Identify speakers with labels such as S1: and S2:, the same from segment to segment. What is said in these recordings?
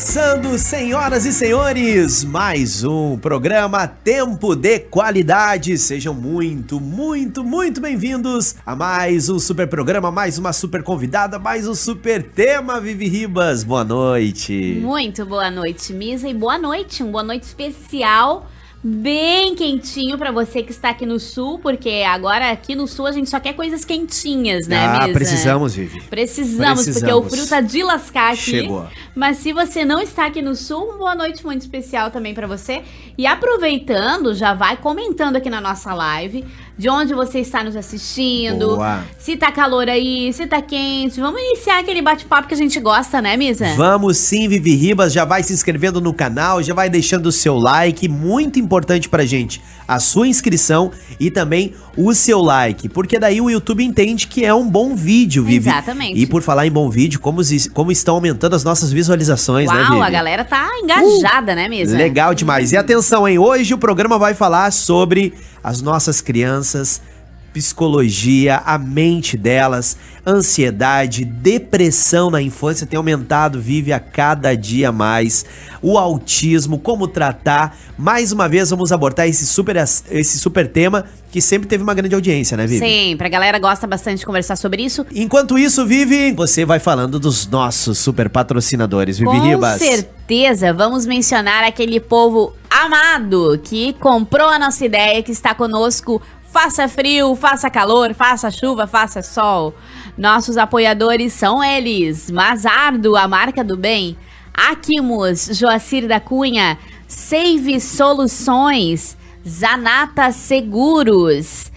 S1: Começando, senhoras e senhores, mais um programa Tempo de Qualidade. Sejam muito, muito, muito bem-vindos a mais um super programa, mais uma super convidada, mais um super tema, Vivi Ribas. Boa noite.
S2: Muito boa noite, Misa, e boa noite, um boa noite especial bem quentinho para você que está aqui no sul, porque agora aqui no sul a gente só quer coisas quentinhas, né,
S1: Ah, precisamos, Vivi.
S2: Precisamos, porque o
S1: Precisamos.
S2: frio tá de lascar aqui.
S1: Chegou.
S2: Mas se você não está aqui no sul, uma boa noite muito especial também para você. E aproveitando, já vai comentando aqui na nossa live de onde você está nos assistindo.
S1: Boa.
S2: Se tá calor aí, se tá quente. Vamos iniciar aquele bate-papo que a gente gosta, né, Misa?
S1: Vamos sim, Vivi Ribas, já vai se inscrevendo no canal, já vai deixando o seu like, muito importante pra gente, a sua inscrição e também o seu like, porque daí o YouTube entende que é um bom vídeo, Vivi.
S2: Exatamente.
S1: E por falar em bom vídeo, como, como estão aumentando as nossas visualizações, né,
S2: Uau,
S1: Vivi?
S2: a galera tá engajada, né, Misa?
S1: Legal demais. E atenção, hein? Hoje o programa vai falar sobre as nossas crianças, psicologia, a mente delas, ansiedade, depressão na infância tem aumentado, vive a cada dia mais. O autismo, como tratar. Mais uma vez vamos abordar esse super, esse super tema que sempre teve uma grande audiência, né, Vivi?
S2: Sempre, a galera gosta bastante de conversar sobre isso.
S1: Enquanto isso, Vivi, você vai falando dos nossos super patrocinadores, Vivi
S2: Com
S1: Ribas.
S2: certeza, vamos mencionar aquele povo amado que comprou a nossa ideia, que está conosco. Faça frio, faça calor, faça chuva, faça sol. Nossos apoiadores são eles: Mazardo, a marca do bem. Aquimos, Joacir da Cunha. Save Soluções. Zanata Seguros.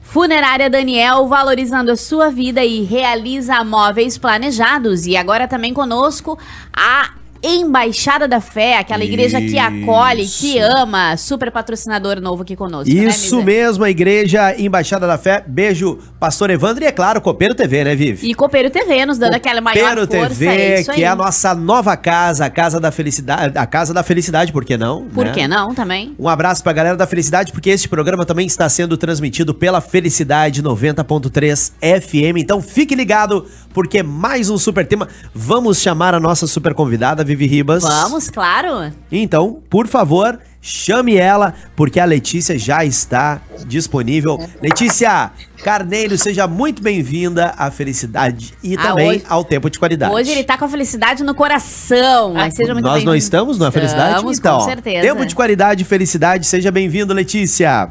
S2: Funerária Daniel, valorizando a sua vida e realiza móveis planejados. E agora também conosco a Embaixada da Fé, aquela igreja que acolhe, que
S1: Isso.
S2: ama. Super patrocinador novo aqui conosco. né,
S1: Isso
S2: Misa?
S1: mesmo, a Igreja Embaixada da Fé. Beijo, Pastor Evandro. E é claro, Copeiro TV, né, Vivi?
S2: E Copeiro TV, nos dando aquela maior
S1: Copeiro
S2: força.
S1: TV,
S2: é isso
S1: que é a nossa nova casa, a Casa da Felicidade. A Casa da Felicidade, por que não?
S2: Por
S1: né?
S2: que não também?
S1: Um abraço pra galera da Felicidade, porque este programa também está sendo transmitido pela Felicidade 90.3 FM. Então fique ligado, porque mais um super tema. Vamos chamar a nossa super convidada, Vivi Ribas.
S2: Vamos, claro.
S1: Então, por favor, chame ela, porque a Letícia já está disponível. Letícia Carneiro, seja muito bem-vinda à felicidade e
S2: Ah,
S1: também
S2: hoje-
S1: ao tempo de qualidade.
S2: Hoje ele tá com a felicidade no coração. Mas seja muito
S1: Nós não estamos na felicidade?
S2: Estamos,
S1: então,
S2: com certeza.
S1: tempo de qualidade e felicidade, seja bem-vindo, Letícia.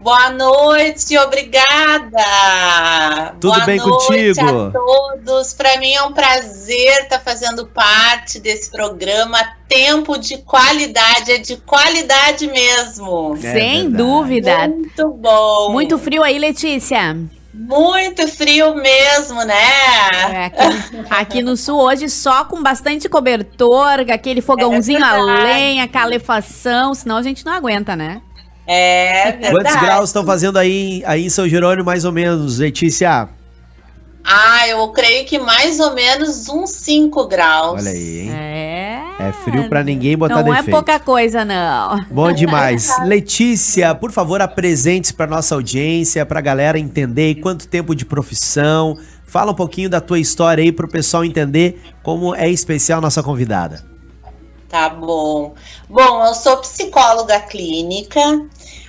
S3: Boa noite, obrigada.
S1: Tudo
S3: Boa
S1: bem
S3: noite
S1: contigo?
S3: a todos. Para mim é um prazer estar fazendo parte desse programa. Tempo de qualidade, é de qualidade mesmo.
S1: É
S2: Sem
S1: verdade.
S2: dúvida.
S3: Muito bom.
S2: Muito frio aí, Letícia.
S3: Muito frio mesmo, né?
S2: É, aqui, aqui no sul hoje só com bastante cobertor, aquele fogãozinho a
S3: verdade.
S2: lenha, calefação, senão a gente não aguenta, né?
S3: É verdade.
S1: Quantos graus estão fazendo aí, aí em São Jerônimo, mais ou menos, Letícia?
S3: Ah, eu creio que mais ou menos uns 5 graus.
S1: Olha aí, hein?
S2: É.
S1: É frio pra ninguém botar
S2: Não é
S1: defeito.
S2: pouca coisa, não.
S1: Bom demais. Letícia, por favor, apresente para nossa audiência, pra galera entender quanto tempo de profissão. Fala um pouquinho da tua história aí pro pessoal entender como é especial nossa convidada.
S3: Tá bom. Bom, eu sou psicóloga clínica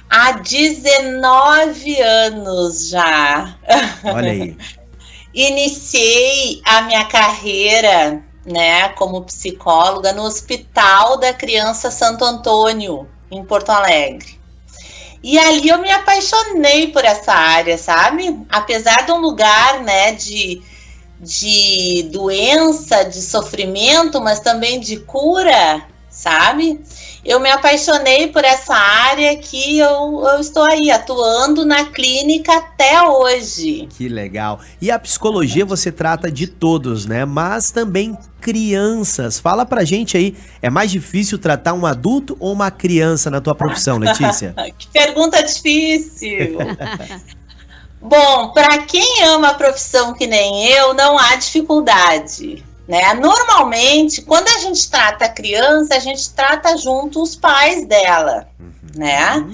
S3: há 19 anos já.
S1: Olha aí.
S3: Iniciei a minha carreira, né, como psicóloga no Hospital da Criança Santo Antônio, em Porto Alegre. E ali eu me apaixonei por essa área, sabe? Apesar de um lugar, né, de, de doença, de sofrimento, mas também de cura, sabe? Eu me apaixonei por essa área que eu, eu estou aí atuando na clínica até hoje.
S1: Que legal. E a psicologia você trata de todos, né? Mas também crianças. Fala pra gente aí, é mais difícil tratar um adulto ou uma criança na tua profissão, Letícia?
S3: Que pergunta difícil. Bom, para quem ama a profissão que nem eu, não há dificuldade. Né? Normalmente, quando a gente trata a criança, a gente trata junto os pais dela, né?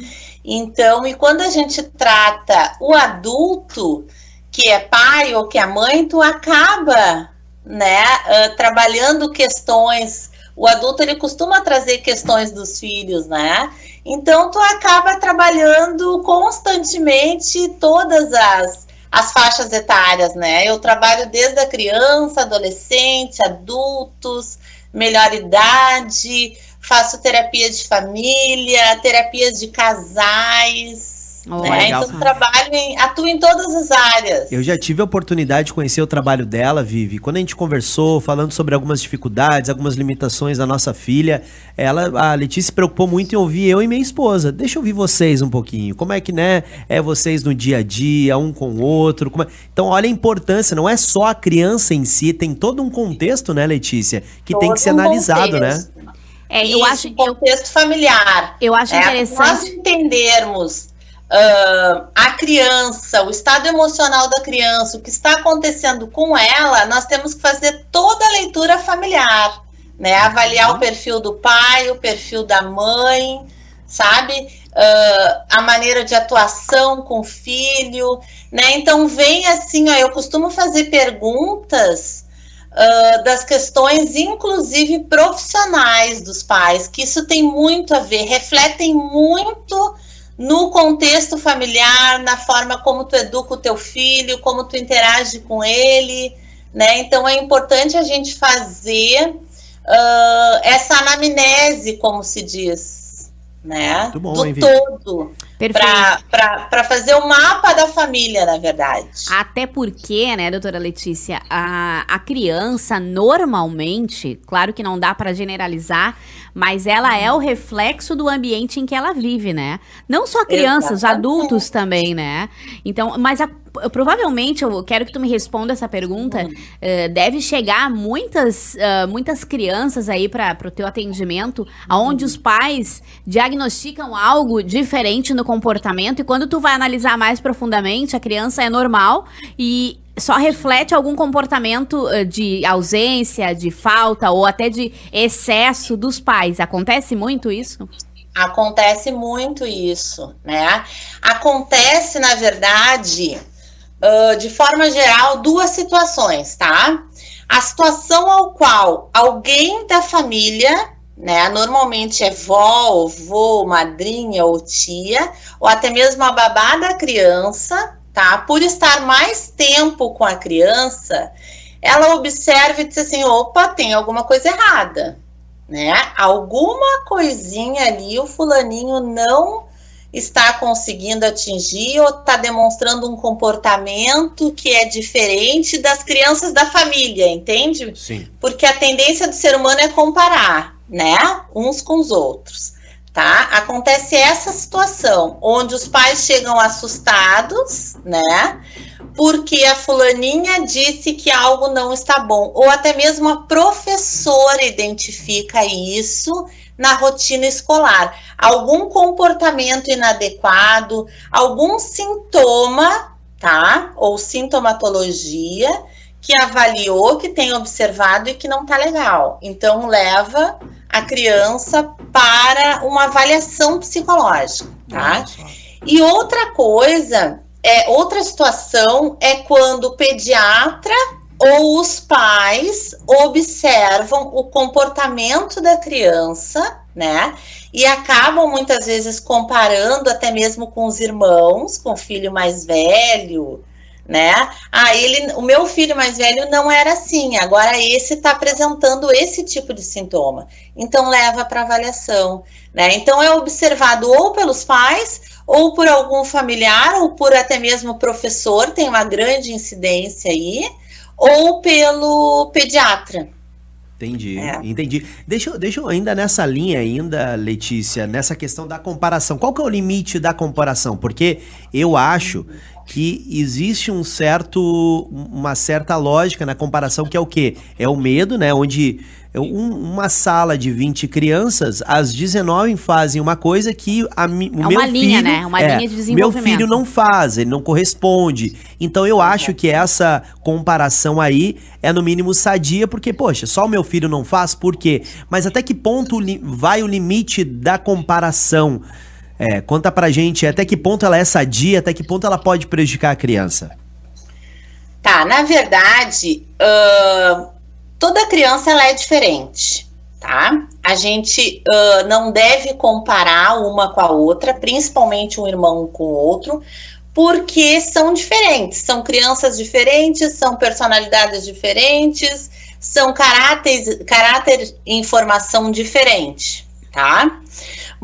S3: Então, e quando a gente trata o adulto, que é pai ou que é mãe, tu acaba, né, ah, trabalhando questões o adulto ele costuma trazer questões dos filhos, né? Então tu acaba trabalhando constantemente todas as, as faixas etárias, né? Eu trabalho desde a criança, adolescente, adultos, melhor idade, faço terapia de família, terapias de casais, Oh, né? Então, trabalho em, atua em todas as áreas.
S1: Eu já tive a oportunidade de conhecer o trabalho dela, Vivi. Quando a gente conversou, falando sobre algumas dificuldades, algumas limitações da nossa filha, ela, a Letícia se preocupou muito em ouvir eu e minha esposa. Deixa eu ouvir vocês um pouquinho. Como é que, né, é vocês no dia a dia, um com o outro. É... Então, olha a importância, não é só a criança em si, tem todo um contexto, né, Letícia, que todo tem que ser um analisado, né?
S3: contexto. né? É, eu Isso, acho contexto eu, familiar.
S2: Eu acho é, interessante.
S3: Nós entendermos uh, a criança, o estado emocional da criança, o que está acontecendo com ela, nós temos que fazer toda a leitura familiar, né? Avaliar uhum. o perfil do pai, o perfil da mãe, sabe? Uh, a maneira de atuação com o filho, né? Então vem assim, ó, eu costumo fazer perguntas Uh, das questões, inclusive profissionais dos pais, que isso tem muito a ver, refletem muito no contexto familiar, na forma como tu educa o teu filho, como tu interage com ele, né? Então é importante a gente fazer uh, essa anamnese, como se diz, né?
S1: Bom,
S3: Do hein, todo. Para fazer o mapa da família, na verdade.
S2: Até porque, né, doutora Letícia, a, a criança normalmente, claro que não dá para generalizar, mas ela é o reflexo do ambiente em que ela vive, né? Não só crianças, Exatamente. adultos também, né? Então, mas a, provavelmente, eu quero que tu me responda essa pergunta, uh, deve chegar muitas, uh, muitas crianças aí para o teu atendimento, aonde os pais diagnosticam algo diferente no comportamento e quando tu vai analisar mais profundamente, a criança é normal e só reflete algum comportamento uh, de ausência, de falta ou até de excesso dos pais. Acontece muito isso?
S3: Acontece muito isso, né? Acontece, na verdade, uh, de forma geral, duas situações, tá? A situação ao qual alguém da família, né, normalmente é vó, avô, madrinha ou tia, ou até mesmo a babá da criança, tá? Por estar mais tempo com a criança, ela observa e diz assim: opa, tem alguma coisa errada, né? Alguma coisinha ali o fulaninho não está conseguindo atingir ou está demonstrando um comportamento que é diferente das crianças da família, entende?
S1: Sim.
S3: Porque a tendência do ser humano é comparar, né? Uns com os outros tá? Acontece essa situação, onde os pais chegam assustados, né? Porque a fulaninha disse que algo não está bom, ou até mesmo a professora identifica isso na rotina escolar. Algum comportamento inadequado, algum sintoma, tá? Ou sintomatologia que avaliou, que tem observado e que não tá legal. Então leva a criança para uma avaliação psicológica, tá? E outra coisa, é outra situação é quando o pediatra ou os pais observam o comportamento da criança, né? E acabam muitas vezes comparando até mesmo com os irmãos, com o filho mais velho, né? Ah, ele, o meu filho mais velho não era assim, agora esse está apresentando esse tipo de sintoma. Então leva para avaliação, né? Então é observado ou pelos pais, ou por algum familiar, ou por até mesmo professor, tem uma grande incidência aí, ou pelo pediatra.
S1: Entendi, é. entendi. Deixa, deixa eu ainda nessa linha ainda, Letícia, nessa questão da comparação. Qual que é o limite da comparação? Porque eu acho que existe um certo, uma certa lógica na comparação que é o quê? É o medo, né? Onde um, uma sala de 20 crianças, as 19 fazem uma coisa que a, o é meu uma linha, filho, né?
S2: Uma é, linha de desenvolvimento.
S1: Meu filho não faz, ele não corresponde. Então eu acho que essa comparação aí é no mínimo sadia, porque, poxa, só o meu filho não faz, por quê? Mas até que ponto vai o limite da comparação? É, conta pra gente até que ponto ela é sadia, até que ponto ela pode prejudicar a criança.
S3: Tá, na verdade, uh, toda criança ela é diferente, tá? A gente uh, não deve comparar uma com a outra, principalmente um irmão com o outro, porque são diferentes, são crianças diferentes, são personalidades diferentes, são caráteres, caráter e informação diferente, tá?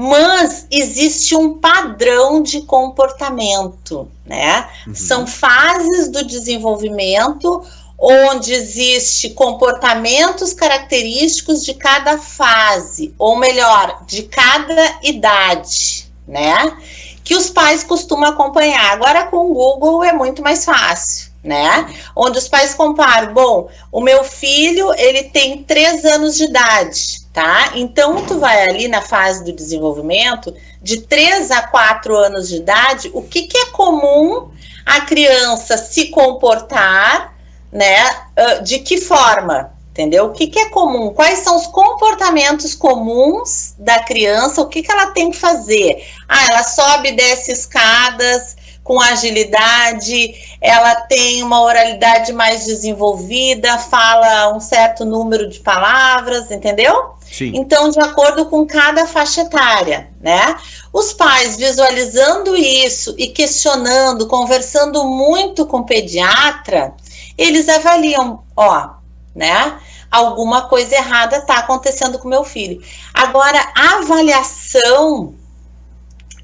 S3: Mas existe um padrão de comportamento, né? Uhum. São fases do desenvolvimento onde existe comportamentos característicos de cada fase, ou melhor, de cada idade, né? Que os pais costumam acompanhar. Agora com o Google é muito mais fácil, né? Onde os pais comparam, bom, o meu filho ele tem três anos de idade, tá? Então tu vai ali na fase do desenvolvimento de três a quatro anos de idade, o que, que é comum a criança se comportar né? Uh, de que forma? Entendeu? O que, que é comum? Quais são os comportamentos comuns da criança? O que, que ela tem que fazer? Ah, ela sobe e desce escadas com agilidade, ela tem uma oralidade mais desenvolvida, fala um certo número de palavras, entendeu? Sim. Então, de acordo com cada faixa etária, né? Os pais visualizando isso e questionando, conversando muito com o pediatra, eles avaliam, ó, né? Alguma coisa errada está acontecendo com meu filho. Agora, a avaliação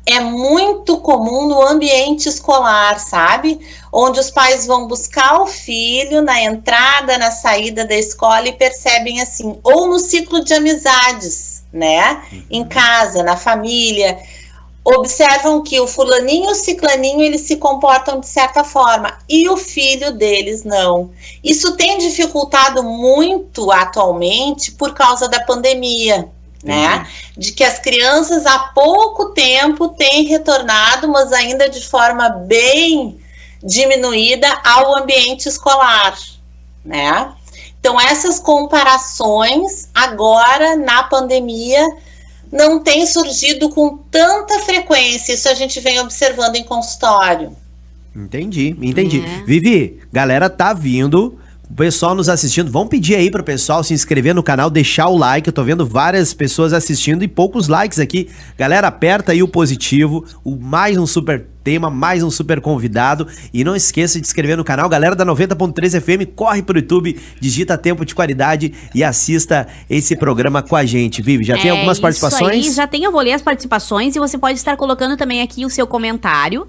S3: é muito comum no ambiente escolar, sabe? Onde os pais vão buscar o filho na entrada, na saída da escola e percebem assim, ou no ciclo de amizades, né? Em uhum. casa, na família observam que o fulaninho e o ciclaninho eles se comportam de certa forma e o filho deles não. Isso tem dificultado muito atualmente por causa da pandemia, né? De que as crianças há pouco tempo têm retornado, mas ainda de forma bem diminuída ao ambiente escolar, né? Então essas comparações agora na pandemia não tem surgido com tanta frequência. Isso a gente vem observando em consultório.
S1: Entendi, entendi. É. Vivi, galera tá vindo. O pessoal nos assistindo, vamos pedir aí pro pessoal se inscrever no canal, deixar o like. Eu tô vendo várias pessoas assistindo e poucos likes aqui. Galera, aperta aí o positivo, o mais um super tema, mais um super convidado. E não esqueça de se inscrever no canal. Galera da 90.3 FM, corre pro YouTube, digita Tempo de Qualidade e assista esse programa com a gente. Vive, já é, tem algumas participações?
S2: Aí, já tem, eu vou ler as participações e você pode estar colocando também aqui o seu comentário,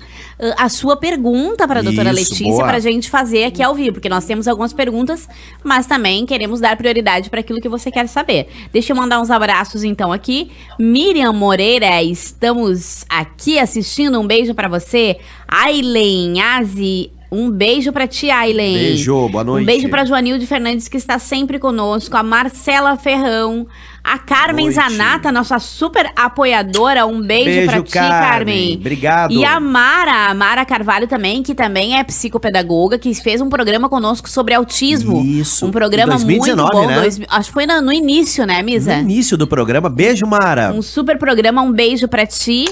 S2: a sua pergunta para a doutora Letícia, boa. pra gente fazer aqui ao vivo, porque nós temos algumas perguntas, mas também queremos dar prioridade para aquilo que você quer saber. Deixa eu mandar uns abraços então aqui. Miriam Moreira, estamos aqui assistindo. Um beijo para você você. Aileen, Azi, um beijo para ti, Aileen.
S1: Beijo, boa noite.
S2: Um beijo para Joanilde Fernandes, que está sempre conosco. A Marcela Ferrão. A Carmen. Zanata, nossa super apoiadora. Um beijo, beijo para ti, Carmen. Carmen.
S1: Obrigado.
S2: E a Mara, a Mara Carvalho também, que também é psicopedagoga, que fez um programa conosco sobre autismo.
S1: Isso.
S2: Um programa 2019, muito bom. Né? Dois, acho que foi no, no, início, né, Misa?
S1: No início do programa. Beijo, Mara.
S2: Um super programa. Um beijo para ti.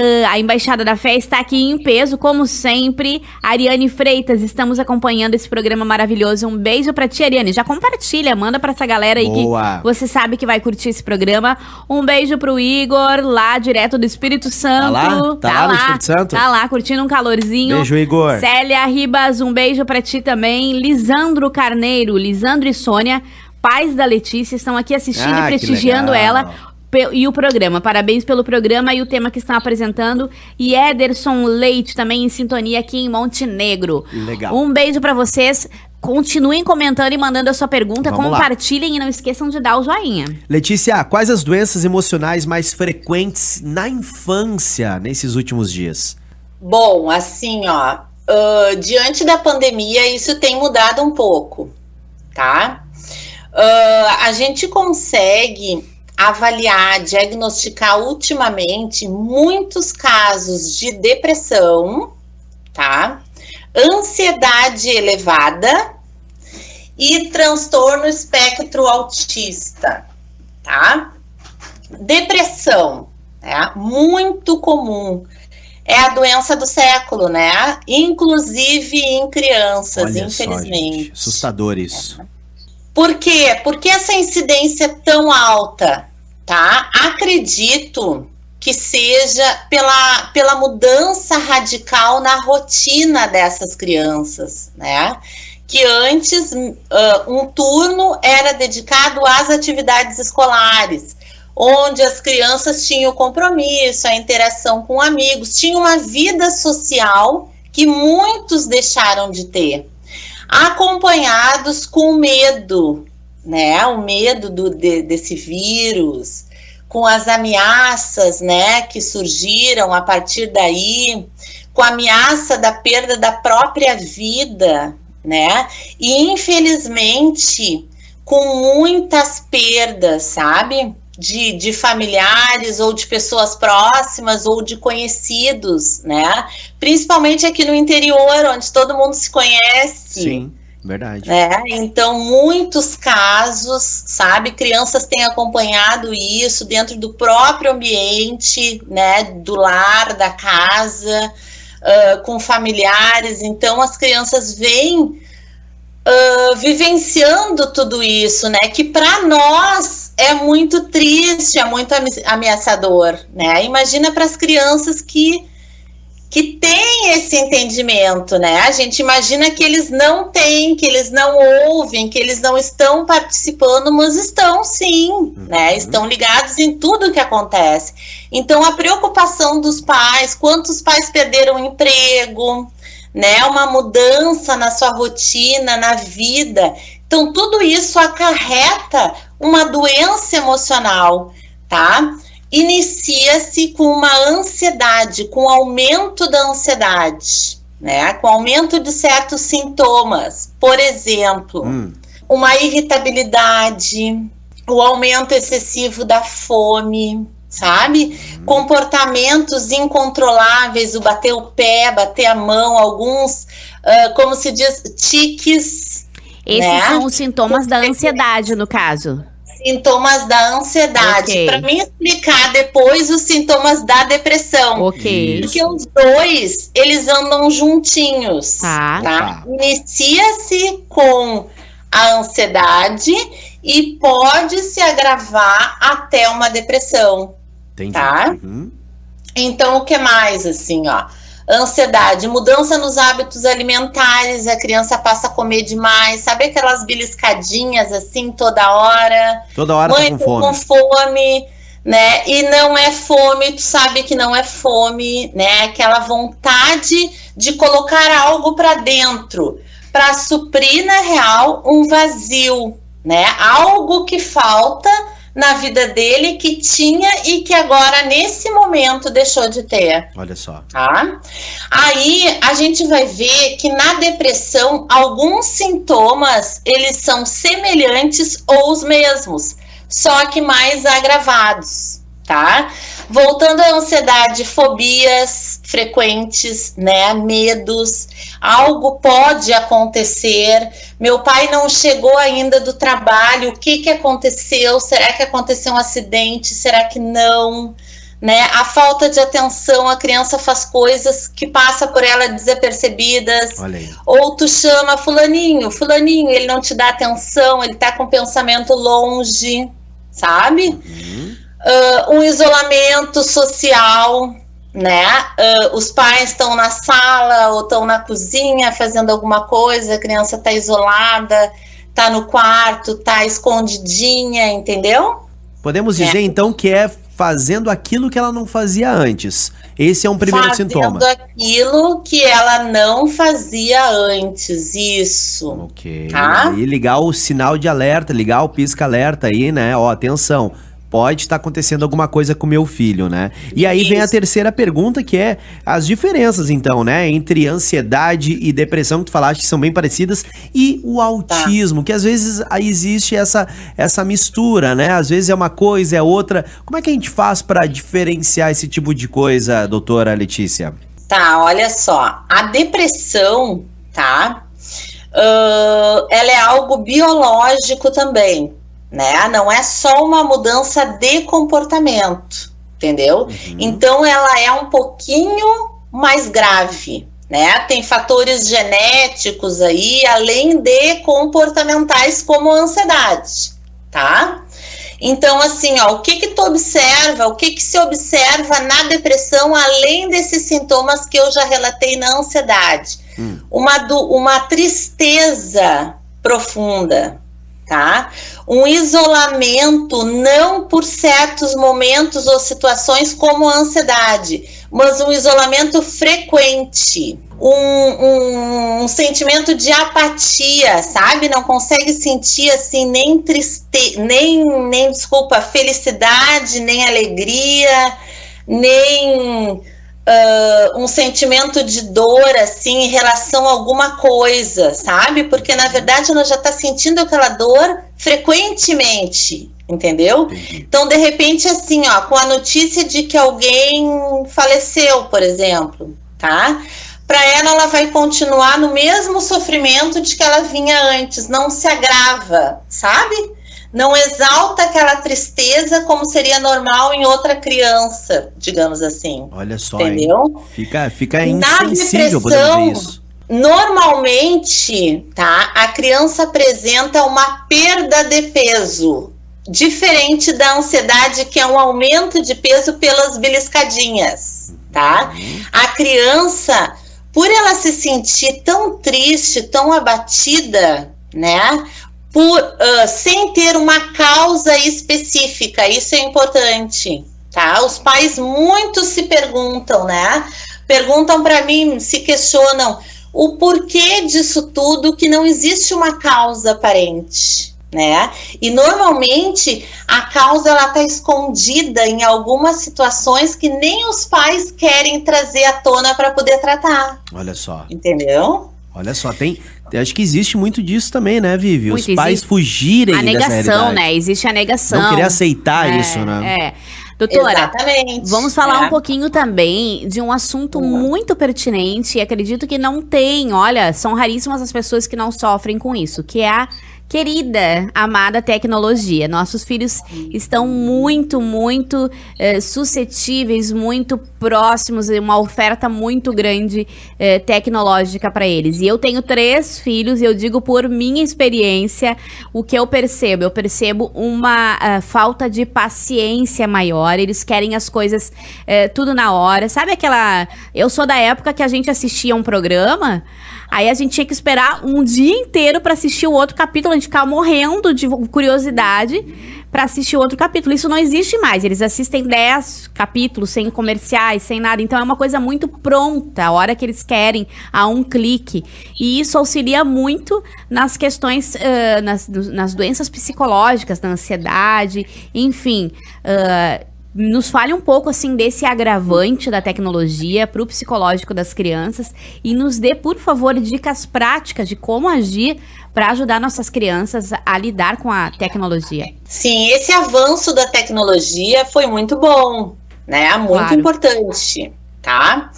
S2: Uh, a Embaixada da Fé está aqui em peso, como sempre. Ariane Freitas, estamos acompanhando esse programa maravilhoso. Um beijo pra ti, Ariane. Já compartilha, manda pra essa galera aí Boa. que você sabe que vai curtir esse programa. Um beijo pro Igor, lá direto do Espírito Santo. Tá
S1: lá? Tá, tá lá, no Espírito Santo?
S2: Tá lá, curtindo um calorzinho.
S1: Beijo, Igor.
S2: Célia Ribas, um beijo pra ti também. Lisandro Carneiro, Lisandro e Sônia pais da Letícia estão aqui assistindo ah, e prestigiando ela e o programa. Parabéns pelo programa e o tema que estão apresentando. E Ederson Leite também em sintonia aqui em Montenegro.
S1: Legal.
S2: Um beijo para vocês. Continuem comentando e mandando a sua pergunta, Vamos compartilhem lá. e não esqueçam de dar o joinha.
S1: Letícia, quais as doenças emocionais mais frequentes na infância nesses últimos dias?
S3: Bom, assim, ó, uh, diante da pandemia, isso tem mudado um pouco, tá? Uh, a gente consegue avaliar, diagnosticar ultimamente muitos casos de depressão, tá? Ansiedade elevada e transtorno espectro autista, tá? Depressão, é muito comum. É a doença do século, né? Inclusive em crianças, Olha infelizmente.
S1: Só, Assustador isso.
S3: É. Por quê? Por que essa incidência é tão alta? Tá? Acredito que seja pela, pela mudança radical na rotina dessas crianças, né? Que antes uh, um turno era dedicado às atividades escolares, onde as crianças tinham compromisso, a interação com amigos, tinham uma vida social que muitos deixaram de ter, acompanhados com medo, né? O medo do, de, desse vírus, com as ameaças, né, que surgiram a partir daí, com a ameaça da perda da própria vida, né? E infelizmente com muitas perdas, sabe? De, de familiares ou de pessoas próximas ou de conhecidos, né? Principalmente aqui no interior, onde todo mundo se conhece.
S1: Sim. Verdade.
S3: É, então, muitos casos, sabe, crianças têm acompanhado isso dentro do próprio ambiente, né, do lar, da casa, uh, com familiares. Então, as crianças vêm uh, vivenciando tudo isso, né, que para nós é muito triste, é muito ameaçador, né? Imagina para as crianças que que tem esse entendimento, né? A gente imagina que eles não têm, que eles não ouvem, que eles não estão participando, mas estão sim, uhum. né? Estão ligados em tudo que acontece. Então a preocupação dos pais, quantos pais perderam o emprego, né? Uma mudança na sua rotina, na vida. Então tudo isso acarreta uma doença emocional, tá? Inicia-se com uma ansiedade, com aumento da ansiedade, né? Com aumento de certos sintomas. Por exemplo, hum. uma irritabilidade, o aumento excessivo da fome, sabe? Hum. Comportamentos incontroláveis, o bater o pé, bater a mão, alguns, uh, como se diz, tiques.
S2: Esses né? são os sintomas da ansiedade, no caso
S3: sintomas da ansiedade. Okay. Para mim explicar depois os sintomas da depressão.
S2: Ok.
S3: Porque os dois, eles andam juntinhos.
S2: Tá.
S3: tá? Inicia-se com a ansiedade e pode se agravar até uma depressão. Entendi. Tá? Uhum. Então, o que mais, assim, ó? Ansiedade, mudança nos hábitos alimentares, a criança passa a comer demais, sabe aquelas beliscadinhas assim toda hora?
S1: Toda hora
S3: Mãe,
S1: tá com fome.
S3: com fome, né? E não é fome, tu sabe que não é fome, né? Aquela vontade de colocar algo para dentro, para suprir na real um vazio, né? Algo que falta na vida dele que tinha e que agora, nesse momento, deixou de ter.
S1: Olha só.
S3: Tá? Aí a gente vai ver que na depressão, alguns sintomas eles são semelhantes ou os mesmos, só que mais agravados. Tá? Voltando à ansiedade, fobias frequentes, né? Medos, algo pode acontecer. Meu pai não chegou ainda do trabalho. O que que aconteceu? Será que aconteceu um acidente? Será que não? Né? A falta de atenção, a criança faz coisas que passa por ela desapercebidas. Ou tu chama fulaninho, fulaninho, ele não te dá atenção, ele tá com o pensamento longe, sabe? Uhum. Uh, um isolamento social, né? Uh, os pais estão na sala ou estão na cozinha fazendo alguma coisa, a criança está isolada, está no quarto, está escondidinha, entendeu?
S1: Podemos dizer é. então que é fazendo aquilo que ela não fazia antes. Esse é um primeiro fazendo sintoma.
S3: Fazendo aquilo que ela não fazia antes, isso.
S1: Ok. Tá? E ligar o sinal de alerta, ligar o pisca-alerta aí, né? Ó, atenção pode estar acontecendo alguma coisa com meu filho, né? E aí vem a terceira pergunta, que é as diferenças, então, né? Entre ansiedade e depressão, que tu falaste que são bem parecidas, e o autismo, tá. que às vezes existe essa, essa mistura, né? Às vezes é uma coisa, é outra. Como é que a gente faz para diferenciar esse tipo de coisa, doutora Letícia?
S3: Tá, olha só. A depressão, tá? Uh, ela é algo biológico também né? Não é só uma mudança de comportamento, entendeu? Uhum. Então ela é um pouquinho mais grave, né? Tem fatores genéticos aí, além de comportamentais como ansiedade, tá? Então, assim, ó, o que que tu observa, o que que se observa na depressão, além desses sintomas que eu já relatei na ansiedade? Hum. Uma, do, uma tristeza profunda, tá? Um isolamento, não por certos momentos ou situações como a ansiedade, mas um isolamento frequente. Um, um, um, sentimento de apatia, sabe? Não consegue sentir assim nem tristeza, nem, nem desculpa, felicidade, nem alegria, nem uh, um sentimento de dor assim em relação a alguma coisa, sabe? Porque na verdade ela já está sentindo aquela dor frequentemente, entendeu? Então, de repente, assim, ó, com a notícia de que alguém faleceu, por exemplo, tá? Para ela, ela vai continuar no mesmo sofrimento de que ela vinha antes, não se agrava, sabe? Não exalta aquela tristeza como seria normal em outra criança, digamos assim.
S1: Olha só,
S3: entendeu?
S1: Hein? Fica, fica insensível,
S3: depressão, isso. Normalmente, tá? A criança apresenta uma perda de peso, diferente da ansiedade, que é um aumento de peso pelas beliscadinhas, tá? Uhum. A criança, por ela se sentir tão triste, tão abatida, né? Por, uh, sem ter uma causa específica. Isso é importante, tá? Os pais muito se perguntam, né? Perguntam para mim, se questionam o porquê disso tudo que não existe uma causa aparente. Né? E normalmente a causa ela está escondida em algumas situações que nem os pais querem trazer à tona para poder tratar.
S1: Olha só.
S3: Entendeu?
S1: Olha só, tem, Acho que existe muito disso também, né, Vivi? Os pais fugirem
S2: a negação, né? Existe a negação.
S1: Não querer aceitar é, isso, né?
S2: É. Doutora, Exatamente. vamos falar é. um pouquinho também de um assunto muito pertinente e acredito que não tem, olha, são raríssimas as pessoas que não sofrem com isso, que é a Querida, amada tecnologia, nossos filhos estão muito, muito eh, suscetíveis, muito próximos, uma oferta muito grande eh, tecnológica para eles. E eu tenho três filhos e eu digo por minha experiência o que eu percebo. Eu percebo uma uh, falta de paciência maior, eles querem as coisas tudo na hora. Sabe aquela. Eu sou da época que a gente assistia um programa. Aí a gente tinha que esperar um dia inteiro para assistir o outro capítulo, gente ficava morrendo de curiosidade para assistir outro capítulo. Isso não existe mais. Eles assistem 10 capítulos sem comerciais, sem nada. Então é uma coisa muito pronta, a hora que eles querem, a um clique. E isso auxilia muito nas questões, uh, nas, nas doenças psicológicas, na ansiedade, enfim. Uh, nos fale um pouco assim desse agravante da tecnologia para o psicológico das crianças e nos dê, por favor, dicas práticas de como agir para ajudar nossas crianças a lidar com a tecnologia.
S3: Sim, esse avanço da tecnologia foi muito bom, né? Muito claro. importante, tá?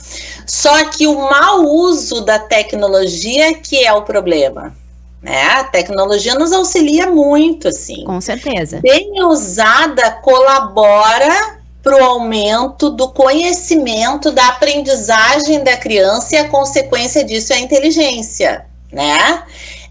S3: Só que o mau uso da tecnologia que é o problema né? A tecnologia nos auxilia muito, assim.
S2: Com certeza.
S3: Bem usada, colabora para o aumento do conhecimento, da aprendizagem da criança e a consequência disso é a inteligência, né?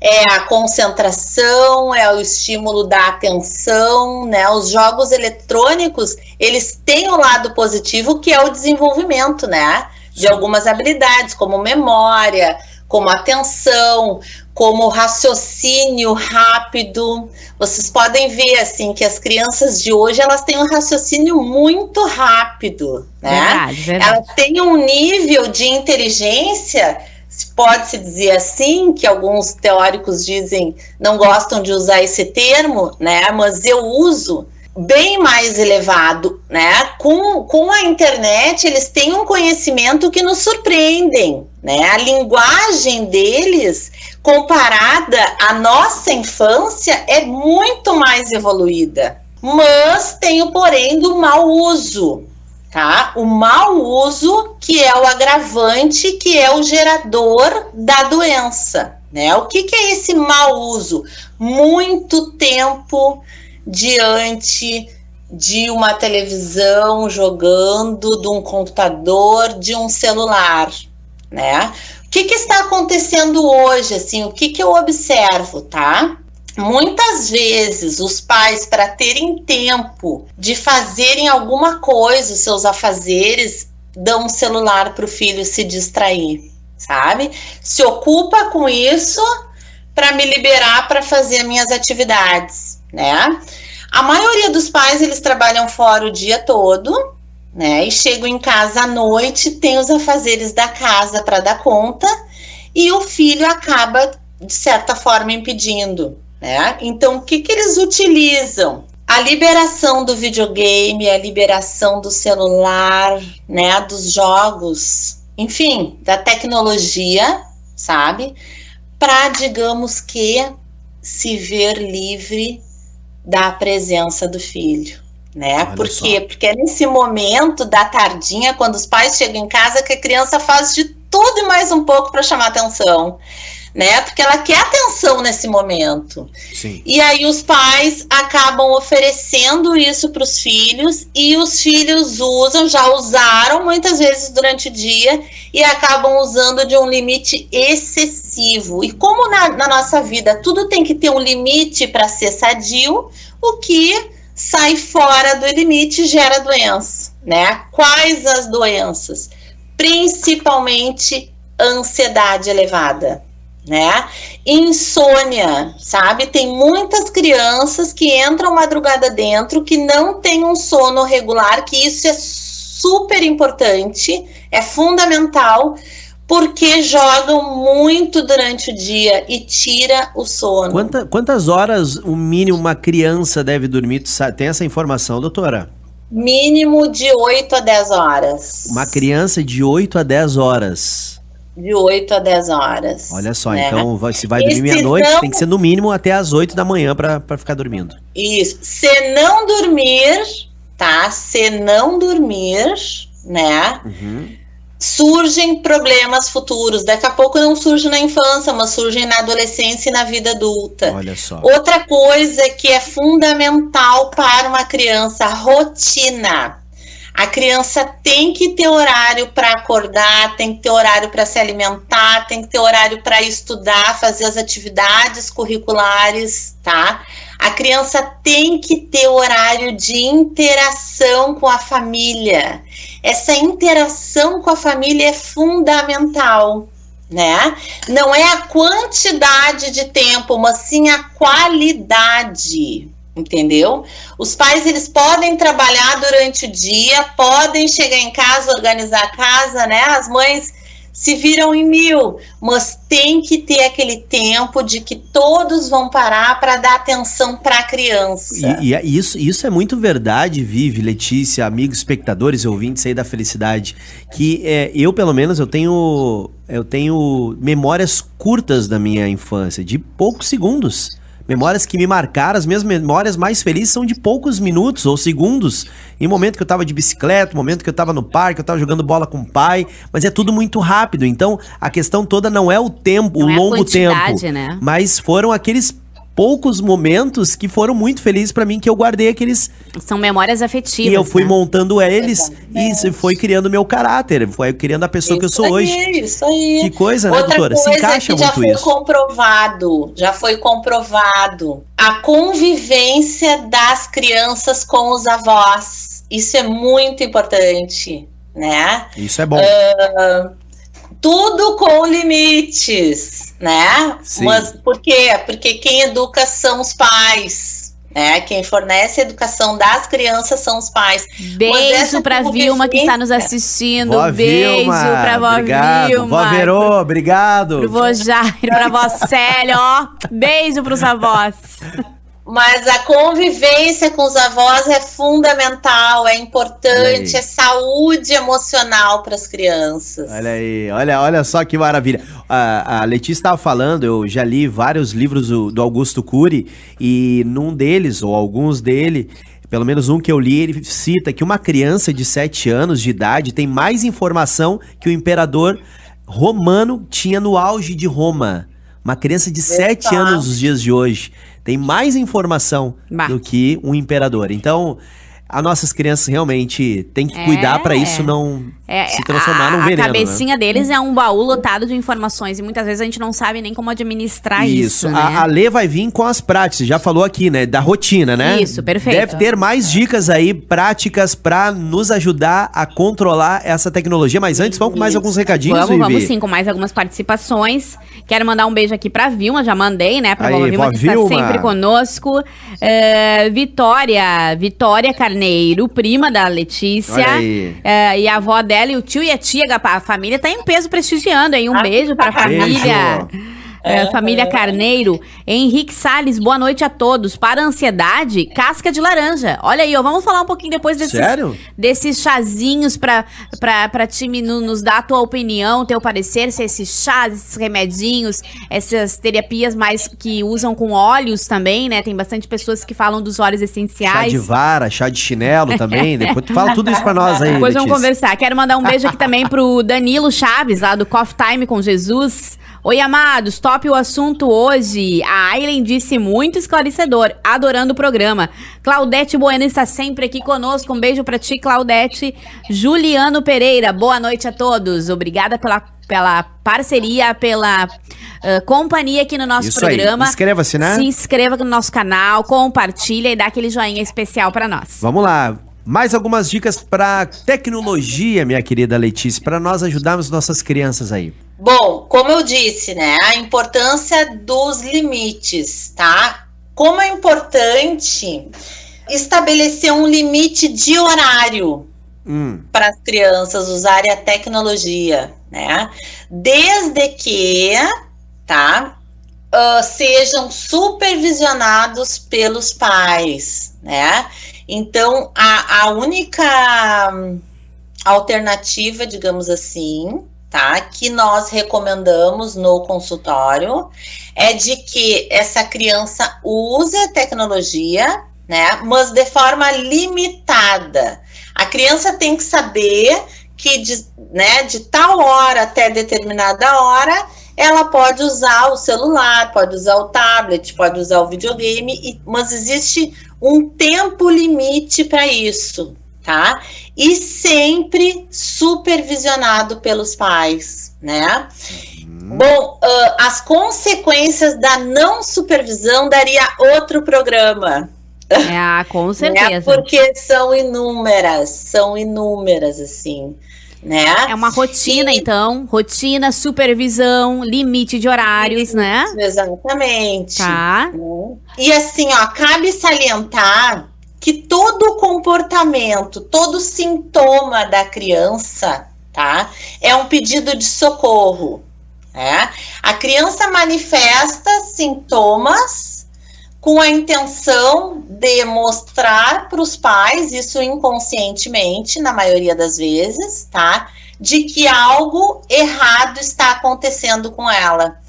S3: É a concentração, é o estímulo da atenção, né? Os jogos eletrônicos, eles têm o um lado positivo que é o desenvolvimento, né? De algumas habilidades, como memória, como atenção, como raciocínio rápido. Vocês podem ver assim que as crianças de hoje elas têm um raciocínio muito rápido, né? Verdade, verdade. Elas têm um nível de inteligência, pode-se dizer assim, que alguns teóricos dizem não gostam de usar esse termo, né? Mas eu uso bem mais elevado, né? Com, com a internet, eles têm um conhecimento que nos surpreendem, né? A linguagem deles, comparada à nossa infância, é muito mais evoluída. Mas tem o porém do mau uso, tá? O mau uso que é o agravante, que é o gerador da doença, né? O que, que é esse mau uso? Muito tempo diante de uma televisão, jogando, de um computador, de um celular. né? O que, que está acontecendo hoje, assim, o que, que eu observo, tá? Muitas vezes os pais, para terem tempo de fazerem alguma coisa, os seus afazeres, dão um celular para o filho se distrair, sabe? Se ocupa com isso para me liberar para fazer minhas atividades, né? A maioria dos pais eles trabalham fora o dia todo, né? E chegam em casa à noite, tem os afazeres da casa para dar conta e o filho acaba de certa forma impedindo, né? Então o que que eles utilizam? A liberação do videogame, a liberação do celular, né, dos jogos, enfim, da tecnologia, sabe? Para digamos que se ver livre da presença do filho, né?
S1: Olha
S3: Por
S1: só.
S3: quê? Porque é nesse momento da tardinha, quando os pais chegam em casa, que a criança faz de tudo e mais um pouco para chamar atenção, né? Porque ela quer atenção nesse momento.
S1: Sim.
S3: E aí os pais acabam oferecendo isso para os filhos e os filhos usam, já usaram muitas vezes durante o dia e acabam usando de um limite excessivo. E como na, na nossa vida tudo tem que ter um limite para ser sadio, o que sai fora do limite gera doença, né? Quais as doenças? Principalmente ansiedade elevada né? Insônia, sabe? Tem muitas crianças que entram madrugada dentro que não têm um sono regular, que isso é super importante, é fundamental, porque jogam muito durante o dia e tira o sono.
S1: Quanta- quantas horas o mínimo uma criança deve dormir? Tem essa informação, doutora?
S3: Mínimo de 8 a 10 horas.
S1: Uma criança de 8 a 10 horas.
S3: De 8 a 10 horas.
S1: Olha só,
S3: né?
S1: então se vai dormir
S3: se
S1: à-noite,
S3: não-
S1: tem que ser no mínimo até as 8 da manhã pra ficar dormindo.
S3: Isso. Se não dormir, tá? Se não dormir, né?
S1: Uhum.
S3: surgem problemas futuros. Daqui a pouco não surge na infância, mas surgem na adolescência e na vida adulta.
S1: Olha só.
S3: Outra coisa que é fundamental para uma criança, rotina. A criança tem que ter horário para acordar, tem que ter horário para se alimentar, tem que ter horário para estudar, fazer as atividades curriculares, tá? A criança tem que ter horário de interação com a família. Essa interação com a família é fundamental, né? Não é a quantidade de tempo, mas sim a qualidade, entendeu? Os pais eles podem trabalhar durante o dia, podem chegar em casa, organizar a casa, né? As mães se viram em mil, mas tem que ter aquele tempo de que todos vão parar para dar atenção para a criança.
S1: E, e é- isso, isso é muito verdade, Vive, Letícia, amigos, espectadores ouvintes aí da felicidade. Que é, eu, pelo menos, eu tenho. Eu tenho memórias curtas da minha infância, de poucos segundos. Memórias que me marcaram, as minhas memórias mais felizes são de poucos minutos ou segundos. Em momento que eu tava de bicicleta, momento que eu tava no parque, eu tava jogando bola com o pai, mas é tudo muito rápido. Então, a questão toda não é o tempo,
S2: Não
S1: o
S2: é a
S1: longo tempo.
S2: né?
S1: Mas foram aqueles poucos momentos que foram muito felizes pra mim, que eu guardei aqueles.
S2: São memórias afetivas.
S1: e eu fui
S2: né?
S1: montando eles
S3: Exatamente.
S1: e isso foi criando meu caráter, foi criando a pessoa que eu sou
S3: Isso
S1: hoje.
S3: aí, Isso aí.
S1: Que coisa, né,
S3: Outra
S1: doutora? Se
S3: coisa
S1: encaixa
S3: que já
S1: muito
S3: foi
S1: isso.
S3: comprovado, já foi comprovado, a convivência das crianças com os avós. Isso é muito importante, né?
S1: Isso é bom.
S3: Tudo com limites, né?
S1: Sim.
S3: Mas por quê? Porque quem educa são os pais, né? Quem fornece a educação das crianças são os pais.
S2: Beijo pra Vilma que está nos assistindo.
S1: Vó
S2: Beijo pra vó
S1: obrigado.
S2: Vilma.
S1: Vó Verô, obrigado.
S2: Pro vô Jairo, pra vó Célia, ó. Beijo pros avós.
S3: Mas a convivência com os avós é fundamental, é importante, é saúde emocional para as crianças.
S1: Olha aí, olha, olha só que maravilha. A, a Letícia estava falando, eu já li vários livros do, do Augusto Cury, e num deles, ou alguns dele, pelo menos um que eu li, ele cita que uma criança de 7 anos de idade tem mais informação que o imperador romano tinha no auge de Roma. Uma criança de 7
S3: Exato.
S1: anos nos dias de hoje tem mais informação
S2: Bah.
S1: do que um imperador. Então, as nossas crianças realmente têm que
S2: É.
S1: cuidar para isso não
S2: é,
S1: Se transformar num
S2: a,
S1: veneno,
S2: A cabecinha deles é um baú lotado de informações e muitas vezes a gente não sabe nem como administrar isso, né?
S1: A, a Lê vai vir com as práticas, já falou aqui, né? Da rotina, né?
S2: Isso, perfeito.
S1: Deve ter mais dicas aí, práticas, pra nos ajudar a controlar essa tecnologia. Mas antes, vamos com mais alguns recadinhos,
S2: Vamos,
S1: Vivi?
S2: vamos sim, com mais algumas participações. Quero mandar um beijo aqui pra Vilma, já mandei, né? Pra
S1: Aí,
S2: Vilma, que está
S1: Vilma.
S2: sempre conosco. É, Vitória, Vitória Carneiro, prima da Letícia. É, e a avó dela e o tio e a tia, a família tá em peso prestigiando aí. Um
S3: Ah,
S2: beijo pra família.
S1: Beijo.
S2: É, família Carneiro, Henrique Salles, boa noite a todos. Para a ansiedade, casca de laranja. Olha aí, ó, vamos falar um pouquinho depois desses,
S1: Sério?
S2: desses chazinhos pra, pra, pra time no- nos dar a tua opinião, teu parecer, se esses chás, esses remedinhos, essas terapias mais que usam com óleos também, né? Tem bastante pessoas que falam dos óleos
S1: Chá
S2: essenciais.
S1: de vara, chá de chinelo também. Depois tu fala tudo isso pra nós aí,
S2: Depois vamos conversar. Quero mandar um beijo aqui também pro Danilo Chaves, lá do Coffee Time com Jesus. Oi, amados, top o assunto hoje. A Aileen disse muito esclarecedor, adorando o programa. Claudete Bueno está sempre aqui conosco. Um beijo pra ti, Claudete. Juliano Pereira, boa noite a todos. Obrigada pela, pela parceria, pela ah, companhia aqui no nosso
S1: Isso
S2: programa.
S1: Inscreva-se, né?
S2: Se inscreva no nosso canal, compartilha e dá aquele joinha especial pra nós.
S1: Vamos lá. Mais algumas dicas pra tecnologia, minha querida Letícia, pra nós ajudarmos nossas crianças aí.
S3: Bom, como eu disse, né, a importância dos limites, tá? Como é importante estabelecer um limite de horário
S1: Hum,
S3: para as crianças usarem a tecnologia, né? Desde que, tá, ah, sejam supervisionados pelos pais, né? Então, a, a única alternativa, digamos assim, tá, que nós recomendamos no consultório é de que essa criança use a tecnologia, né, mas de forma limitada. A criança tem que saber que de, né, de tal hora até determinada hora ela pode usar o celular, pode usar o tablet, pode usar o videogame, mas existe um tempo limite para isso, tá? E sempre supervisionado pelos pais, né? Bom, ah, as consequências da não supervisão daria outro programa.
S2: É, ah, com
S3: Né?
S2: certeza.
S3: Porque são inúmeras, são inúmeras, assim, né?
S2: É uma rotina,
S3: E-
S2: então. Rotina, supervisão, limite de horários, né?
S3: Exatamente.
S2: Tá.
S3: né? E assim, ó, cabe salientar que todo comportamento, todo sintoma da criança, tá? É um pedido de socorro, né? A criança manifesta sintomas com a intenção de mostrar para os pais, isso inconscientemente, na maioria das vezes, tá? De que algo errado está acontecendo com ela.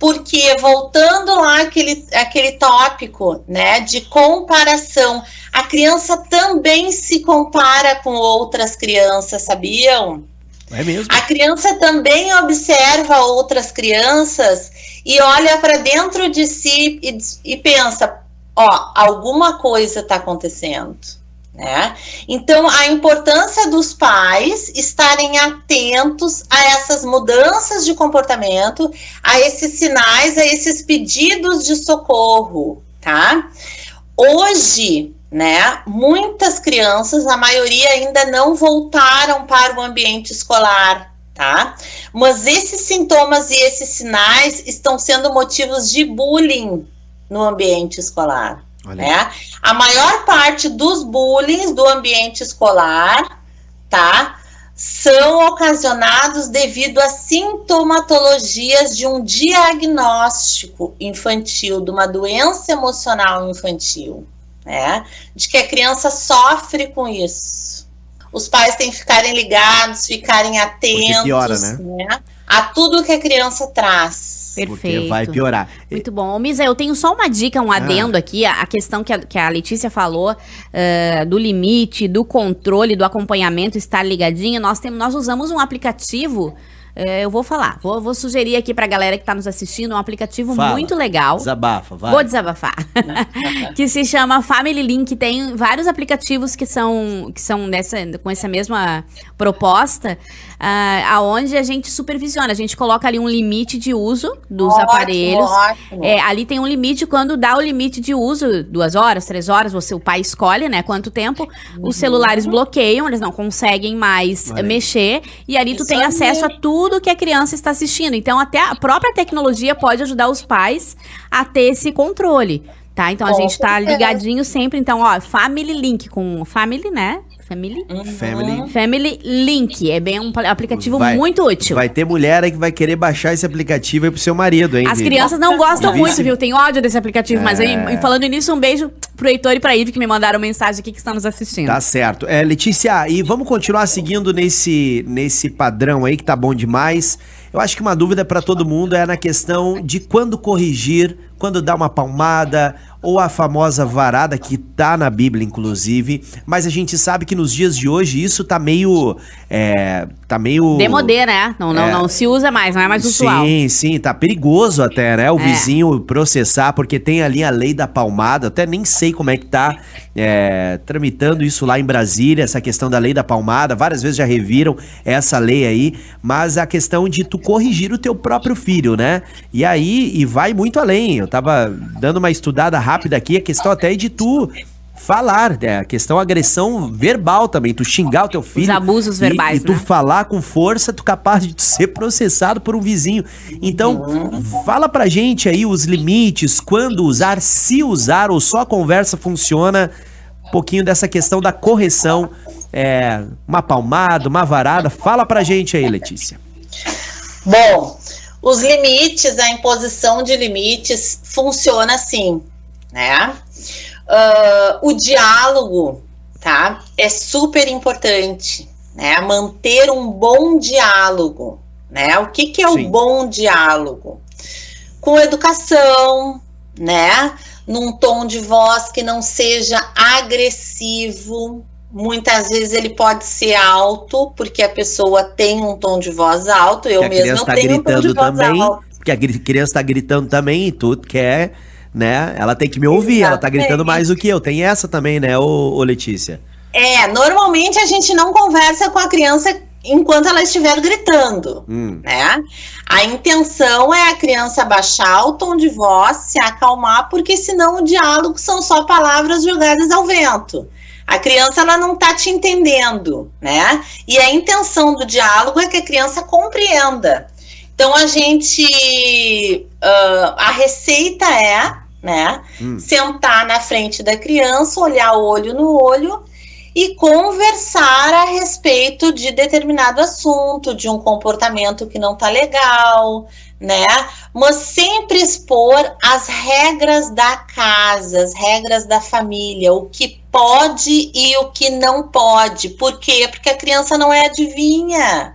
S3: Porque, voltando lá aquele, aquele tópico, né, de comparação, a criança também se compara com outras crianças, sabiam?
S1: é mesmo?
S3: A criança também observa outras crianças e olha para dentro de si e, e pensa: ó, alguma coisa está acontecendo. Né? Então, a importância dos pais estarem atentos a essas mudanças de comportamento, a esses sinais, a esses pedidos de socorro, tá? Hoje, né, muitas crianças, a maioria ainda não voltaram para o ambiente escolar, tá? Mas esses sintomas e esses sinais estão sendo motivos de bullying no ambiente escolar. Né? A maior parte dos bullying do ambiente escolar, tá? São ocasionados devido a sintomatologias de um diagnóstico infantil, de uma doença emocional infantil, né? De que a criança sofre com isso. Os pais têm que ficarem ligados, ficarem atentos,
S1: piora, né?
S3: né? A tudo que a criança traz.
S2: Perfeito.
S1: Porque vai piorar.
S2: Muito bom. Ô, Misa, eu tenho só uma dica,
S1: Ah.
S2: um adendo aqui, a, a questão que a, que a Letícia falou eh, do limite, do controle, do acompanhamento, estar ligadinho. Nós, temos, nós usamos um aplicativo é, eu vou falar. Vou, vou sugerir aqui pra galera que tá nos assistindo um aplicativo
S1: Fala.
S2: muito legal.
S1: Desabafa, vai.
S2: Vou desabafar. que se chama Family Link. Tem vários aplicativos que são, que são dessa, com essa mesma proposta, ah, aonde a gente supervisiona. A gente coloca ali um limite de uso dos
S3: Ótimo,
S2: aparelhos.
S3: ótimo.
S2: É, ali tem um limite quando dá o limite de uso, duas horas, três horas, você, o pai escolhe, né, quanto tempo. Os celulares bloqueiam, eles não conseguem mais
S1: Olha
S2: mexer. E ali tu
S3: Isso
S2: tem
S3: aí.
S2: acesso a tudo que a criança está assistindo. Então, até a própria tecnologia pode ajudar os pais a ter esse controle. Tá? Então a
S3: Com
S2: gente tá ligadinho sempre. Então, ó, Family Link com Family, né? Family.
S3: Uhum.
S1: Family.
S2: Family Link. É bem um aplicativo
S1: Vai-
S2: muito útil.
S1: Vai ter mulher aí que vai querer baixar esse aplicativo aí pro seu marido, hein?
S2: As
S1: Vivi?
S2: crianças não gostam
S1: Vivi-
S2: muito, viu? Tem ódio desse aplicativo. Mas
S1: É.
S2: aí, e falando nisso, um beijo pro Heitor e pra Ive que me mandaram mensagem aqui que estão nos assistindo.
S1: Tá certo. É, Letícia, e vamos continuar seguindo nesse, nesse padrão aí que tá bom demais. Eu acho que uma dúvida pra todo mundo é na questão de quando corrigir, quando dar uma palmada, ou a famosa varada que tá na Bíblia, inclusive. Mas a gente sabe que nos dias de hoje isso tá meio. É, tá meio.
S2: Demodê, né? Não, não,
S1: É.
S2: não se usa mais, não é mais usual.
S1: Sim, sim, tá perigoso até, né? O
S2: É.
S1: vizinho processar, porque tem ali a lei da palmada, até nem sei como é que tá é, tramitando isso lá em Brasília, essa questão da lei da palmada, várias vezes já reviram essa lei aí, mas a questão de tu corrigir o teu próprio filho, né? E aí, e vai muito além, tava dando uma estudada rápida aqui, a questão até de tu falar, né? A questão agressão verbal também, tu xingar o teu filho.
S2: abusos
S1: e-
S2: verbais,
S1: E, tu
S2: né?
S1: falar com força, tu capaz de ser processado por um vizinho. Então, fala pra gente aí os limites, quando usar, se usar, ou só a conversa funciona. Um pouquinho dessa questão da correção, é, uma palmada, uma varada. Fala pra gente aí, Letícia.
S3: Bom, os limites, a imposição de limites funciona assim, né? Ah, o diálogo, tá? É super importante, né? Manter um bom diálogo, né? O que, que é
S1: Sim.
S3: o bom diálogo? Com educação, né? Num tom de voz que não seja agressivo. Muitas vezes ele pode ser alto, porque a pessoa tem um tom de voz alto. Eu
S1: criança tá
S3: tenho um tom de
S1: gritando
S3: voz
S1: também.
S3: alto.
S1: Porque a criança tá gritando também e tu quer, né? Ela tem que me ouvir, ela tá
S3: Exatamente.
S1: gritando mais do que eu. Tem essa também, né, ô, ô Letícia?
S3: É, normalmente a gente não conversa com a criança enquanto ela estiver gritando,
S1: Hum,
S3: né? A intenção é a criança baixar o tom de voz, se acalmar, porque senão o diálogo são só palavras jogadas ao vento. A criança ela não tá te entendendo, né? E a intenção do diálogo é que a criança compreenda. Então a gente, ah, a receita é, né?
S1: hum.
S3: sentar na frente da criança, olhar olho no olho e conversar a respeito de determinado assunto, de um comportamento que não tá legal, né? Mas sempre expor as regras da casa, as regras da família, o que pode e o que não pode. Por quê? Porque a criança não é adivinha.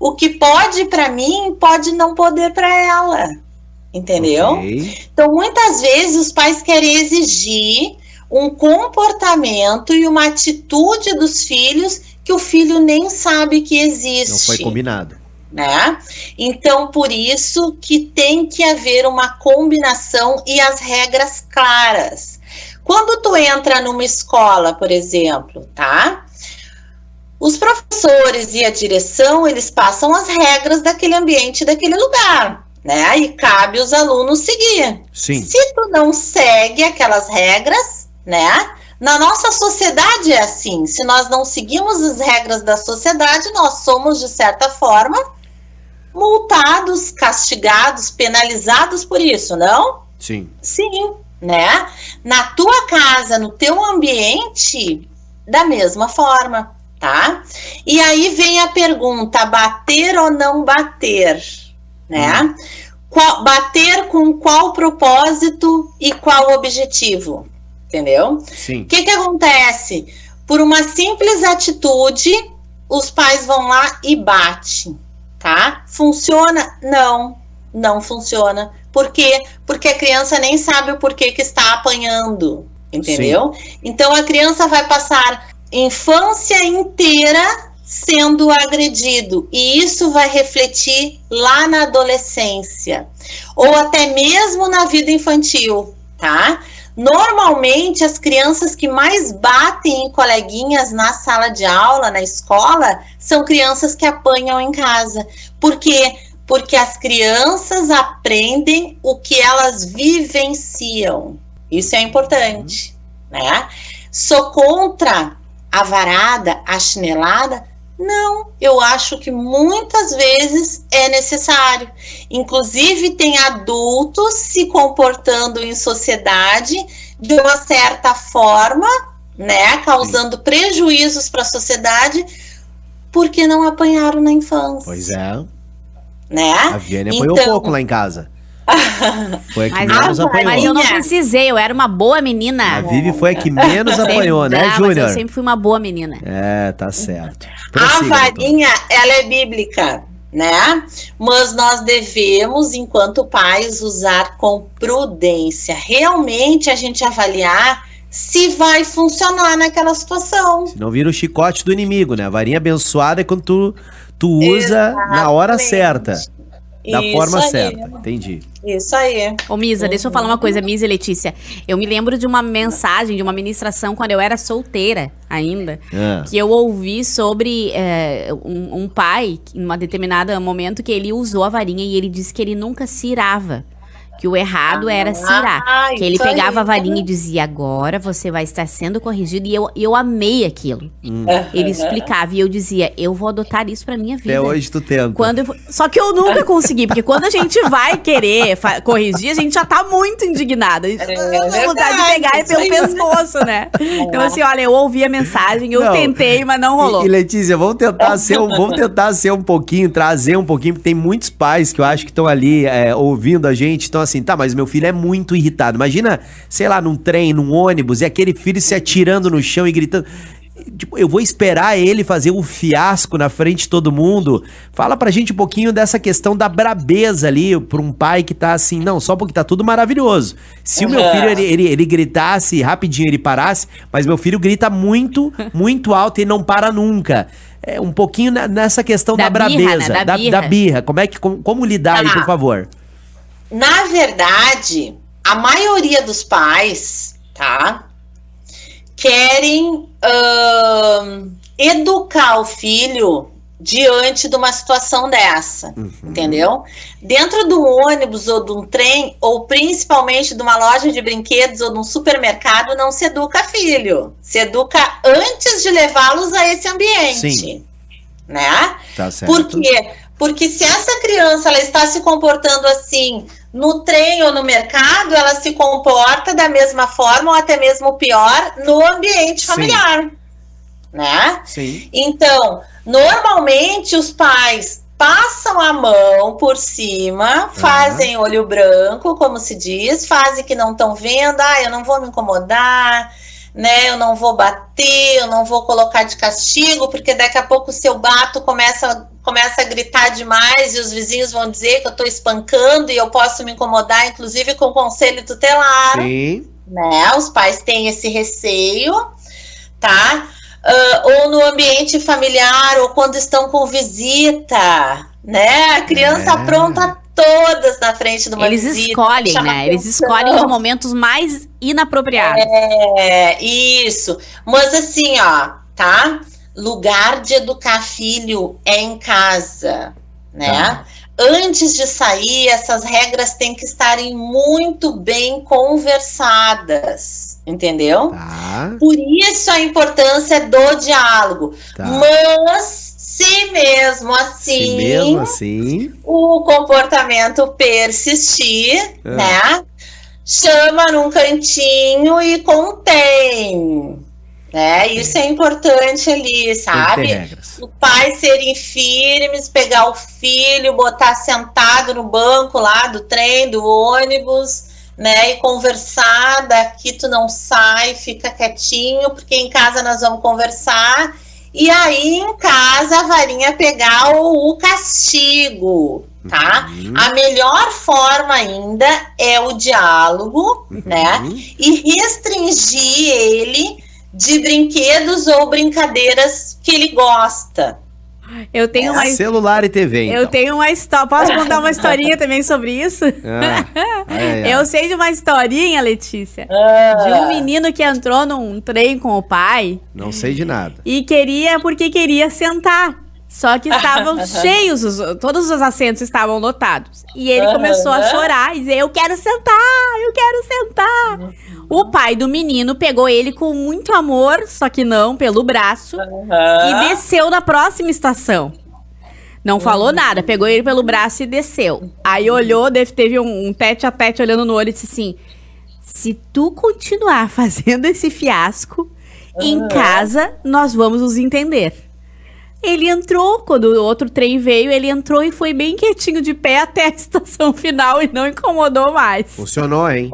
S3: O que pode para mim pode não poder para ela. Entendeu?
S1: Ok.
S3: Então, muitas vezes os pais querem exigir um comportamento e uma atitude dos filhos que o filho nem sabe que existe
S1: Não foi combinado.
S3: Né? Então, por isso que tem que haver uma combinação e as regras claras. Quando tu entra numa escola, por exemplo, tá? Os professores e a direção, eles passam as regras daquele ambiente, daquele lugar, né? E cabe os alunos seguir.
S1: Sim.
S3: Se tu não segue aquelas regras, né? Na nossa sociedade é assim. Se nós não seguimos as regras da sociedade, nós somos, de certa forma, multados, castigados, penalizados por isso, não?
S1: Sim.
S3: Sim, né? Na tua casa, no teu ambiente, da mesma forma, tá? E aí vem a pergunta: bater ou não bater, né? Qual- bater com qual propósito e qual objetivo? Entendeu?
S1: Sim.
S3: O que, que acontece? Por uma simples atitude, os pais vão lá e batem, tá? Funciona? Não, não funciona. Por quê? Porque a criança nem sabe o porquê que está apanhando, entendeu? Então a criança vai passar infância inteira sendo agredido e isso vai refletir lá na adolescência ou até mesmo na vida infantil, tá? Normalmente as crianças que mais batem em coleguinhas na sala de aula, na escola, são crianças que apanham em casa. Por quê? Porque as crianças aprendem o que elas vivenciam. Isso é importante, né? Sou contra a varada, a chinelada? Não, eu acho que muitas vezes é necessário. Inclusive, tem adultos se comportando em sociedade de uma certa forma, né, causando Sim. prejuízos para a sociedade porque não apanharam na infância.
S1: Pois é.
S3: Né?
S1: A Viane apanhou então, pouco lá em casa.
S2: Foi a que mas, menos apanhou. Mas eu não precisei, eu era uma boa menina.
S1: A Vivi foi a que menos apanhou, né, Júnior?
S2: Eu sempre fui uma boa menina.
S1: É, tá certo.
S3: Prossiga, a varinha, então. ela é bíblica, né? Mas nós devemos, enquanto pais, usar com prudência. Realmente a gente avaliar se vai funcionar naquela situação. Se
S1: não vira o chicote do inimigo, né? A varinha abençoada é quando tu, tu usa Exatamente. na hora certa. Da Isso forma aí. certa, entendi.
S3: Isso aí.
S2: Ô, Misa, deixa eu falar uma coisa, Misa e Letícia. Eu me lembro de uma mensagem, de uma ministração quando eu era solteira ainda, é. que eu ouvi sobre é, um, um, pai, em um determinado momento, que ele usou a varinha e ele disse que ele nunca se irava que o errado ah, era cirar. Ah, que ele pegava aí. a varinha e dizia: agora você vai estar sendo corrigido. E eu, eu amei aquilo. Hum. Ele explicava e eu dizia: eu vou adotar isso pra minha vida.
S1: Até hoje tu tenta.
S2: Quando eu, só que eu nunca consegui, porque quando a gente vai querer corrigir, a gente já tá muito indignada. A gente é, tá vontade de pegar e pelo pescoço, né? Então, assim, olha, eu ouvi a mensagem, eu não. tentei, mas não rolou.
S1: E, e Letícia, vamos tentar ser um, vamos tentar ser um pouquinho, trazer um pouquinho, porque tem muitos pais que eu acho que estão ali é, ouvindo a gente, estão assim, tá, mas meu filho é muito irritado. Imagina, sei lá, num trem, num ônibus, e aquele filho se atirando no chão e gritando. Tipo, eu vou esperar ele fazer um fiasco na frente de todo mundo. Fala pra gente um pouquinho dessa questão da brabeza ali, pra um pai que tá assim, não, só porque tá tudo maravilhoso. Se uhum. o meu filho, ele, ele, ele, gritasse rapidinho, ele parasse, mas meu filho grita muito, muito alto e não para nunca. É um pouquinho nessa questão da, da birra, brabeza, né? da, da, birra. da, birra. Como é que, como, como lidar ah. aí, por favor?
S3: Na verdade, a maioria dos pais, tá? Querem uh, educar o filho diante de uma situação dessa, uhum. entendeu? Dentro do ônibus ou de um trem, ou principalmente de uma loja de brinquedos ou de um supermercado, não se educa filho. Se educa antes de levá-los a esse ambiente. Sim. Né?
S1: Tá certo.
S3: Por quê? Porque se essa criança ela está se comportando assim no trem ou no mercado, ela se comporta da mesma forma ou até mesmo pior no ambiente familiar. Sim. Né?
S1: Sim.
S3: Então, normalmente os pais passam a mão por cima, uhum. fazem olho branco, como se diz, fazem que não estão vendo, ah, eu não vou me incomodar, né? Eu não vou bater, eu não vou colocar de castigo, porque daqui a pouco o seu bato começa começa a gritar demais e os vizinhos vão dizer que eu estou espancando e eu posso me incomodar, inclusive com o conselho tutelar.
S1: Sim.
S3: Né? Os pais têm esse receio, tá? Uh, ou no ambiente familiar, ou quando estão com visita, né? A criança é. apronta todas na frente de uma
S2: Eles
S3: visita,
S2: escolhem, né? Eles escolhem os momentos mais inapropriados.
S3: É, isso. Mas assim, ó, tá? Lugar de educar filho é em casa, né? Tá. Antes de sair, essas regras têm que estarem muito bem conversadas, entendeu?
S1: Tá.
S3: Por isso a importância do diálogo. Tá. Mas se mesmo assim, se
S1: mesmo assim,
S3: o comportamento persistir, ah. né? Chama num cantinho e contém. Né? Isso é importante ali, sabe? O pai serem firmes, pegar o filho, botar sentado no banco lá do trem, do ônibus, né? E conversar. Daqui tu não sai, fica quietinho, porque em casa nós vamos conversar. E aí em casa a varinha pegar o, o castigo, tá? Uhum. A melhor forma ainda é o diálogo, né? uhum. né? E restringir ele de brinquedos ou brincadeiras que ele gosta.
S2: Eu tenho uma
S1: Celular e TV, então.
S2: Eu tenho uma história. Posso contar uma historinha também sobre isso?
S1: Ah, ai, ai.
S2: Eu sei de uma historinha, Letícia,
S3: Ah.
S2: de um menino que entrou num trem com o pai
S1: Não sei de nada.
S2: e queria porque queria sentar. Só que estavam cheios, os- todos os assentos estavam lotados. E ele começou a chorar e dizer: Eu quero sentar, eu quero sentar. O pai do menino pegou ele com muito amor, só que não, pelo braço, e desceu na próxima estação. Não falou nada, pegou ele pelo braço e desceu. Aí olhou, teve um, um tete a tete olhando no olho e disse assim: Se tu continuar fazendo esse fiasco, em casa nós vamos nos entender. Ele entrou, quando o outro trem veio, ele entrou e foi bem quietinho de pé até a estação final e não incomodou mais.
S1: Funcionou, hein?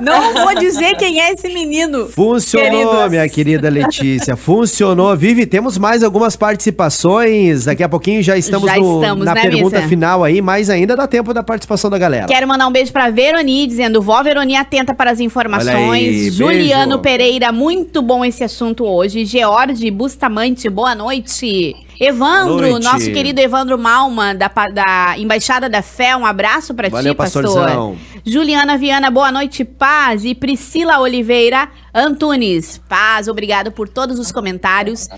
S2: Não vou dizer quem é esse menino.
S1: Funcionou,
S2: Queridos.
S1: minha querida Letícia. Funcionou. Vivi, temos mais algumas participações. Daqui a pouquinho já estamos,
S2: Já
S1: no-
S2: estamos,
S1: na
S2: né,
S1: pergunta
S2: Misa?
S1: final aí, mas ainda dá tempo da participação da galera.
S2: Quero mandar um beijo pra Veroni, dizendo: Vó Veroni, atenta para as informações.
S1: aí,
S2: Juliano
S1: beijo.
S2: Pereira, muito bom esse assunto hoje. George Bustamante, boa noite. Evandro,
S1: Boa noite.
S2: nosso querido Evandro Malma, da, da Embaixada da Fé, um abraço pra
S1: Valeu,
S2: ti, pastor.
S1: pastorzão.
S2: Juliana Viana, boa noite, paz. E Priscila Oliveira Antunes, paz, obrigado por todos os comentários.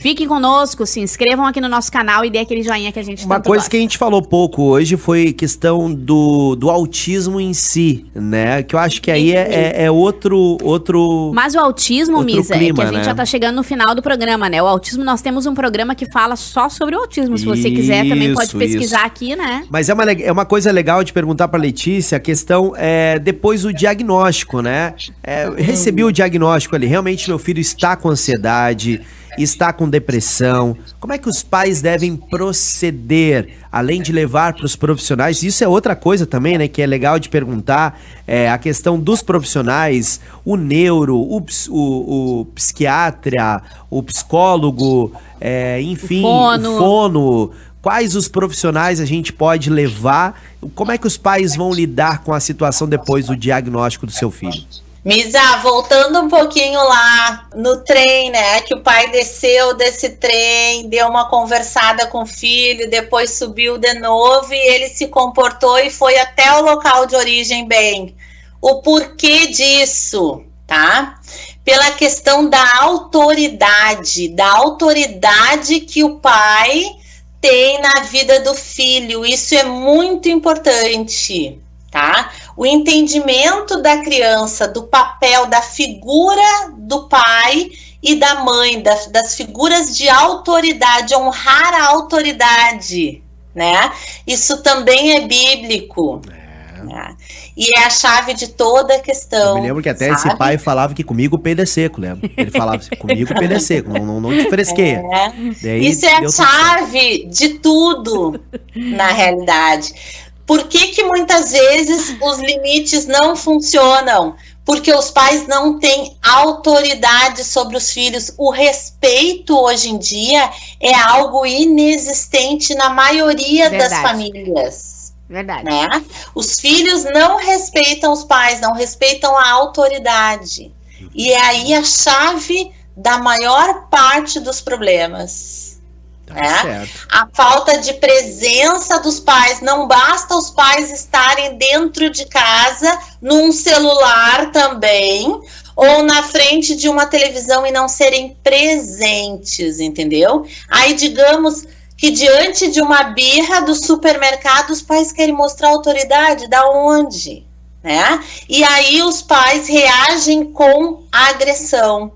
S2: Fiquem conosco, se inscrevam aqui no nosso canal e dê aquele joinha que a gente
S1: Uma coisa
S2: gosta.
S1: que a gente falou pouco hoje foi questão do, do autismo em si, né? Que eu acho que aí é, é- é outro, outro...
S2: Mas o autismo,
S1: Outro
S2: Misa, é que
S1: clima,
S2: a gente
S1: né?
S2: já tá chegando no final do programa, né? O autismo, nós temos um programa que fala só sobre o autismo. Se você quiser, também pode
S1: Isso,
S2: pesquisar
S1: isso.
S2: aqui, né?
S1: Mas é uma, é uma coisa legal de perguntar pra Letícia a questão é depois do diagnóstico, né? É, recebi o diagnóstico ali, realmente meu filho está com ansiedade, está com depressão. Como é que os pais devem proceder, além de levar para os profissionais? Isso é outra coisa também, né? Que é legal de perguntar, é, a questão dos profissionais, o neuro, o, o, o psiquiatra, o psicólogo, é, enfim,
S2: O fono.
S1: o fono, quais os profissionais a gente pode levar, como é que os pais vão lidar com a situação depois do diagnóstico do seu filho?
S3: Misa, voltando um pouquinho lá no trem, né? Que o pai desceu desse trem, deu uma conversada com o filho, depois subiu de novo e ele se comportou e foi até o local de origem bem. O porquê disso, tá? Pela questão da autoridade, da autoridade que o pai tem na vida do filho. Isso é muito importante, tá? O entendimento da criança do papel da figura do pai e da mãe, das, das figuras de autoridade, honrar a autoridade, né? Isso também é bíblico. né? E é a chave de toda a questão.
S1: Eu me lembro que até esse
S3: sabe?
S1: pai falava que comigo o peido é seco, lembra? Ele falava assim, comigo o peido é seco, não, não, não te fresqueia.
S3: É. Isso é a chave de tudo na realidade. Por que, que muitas vezes os limites não funcionam? Porque os pais não têm autoridade sobre os filhos. O respeito hoje em dia é algo inexistente na maioria das
S2: Verdade.
S3: famílias
S2: Verdade.
S3: né? Os filhos não respeitam os pais, não respeitam a autoridade. E é aí a chave da maior parte dos problemas.
S1: Tá
S3: É.
S1: certo.
S3: A falta de presença dos pais. Não basta os pais estarem dentro de casa, num celular também, ou na frente de uma televisão e não serem presentes, entendeu? Aí, digamos que diante de uma birra do supermercado, os pais querem mostrar autoridade, da onde? Né? E aí os pais reagem com agressão,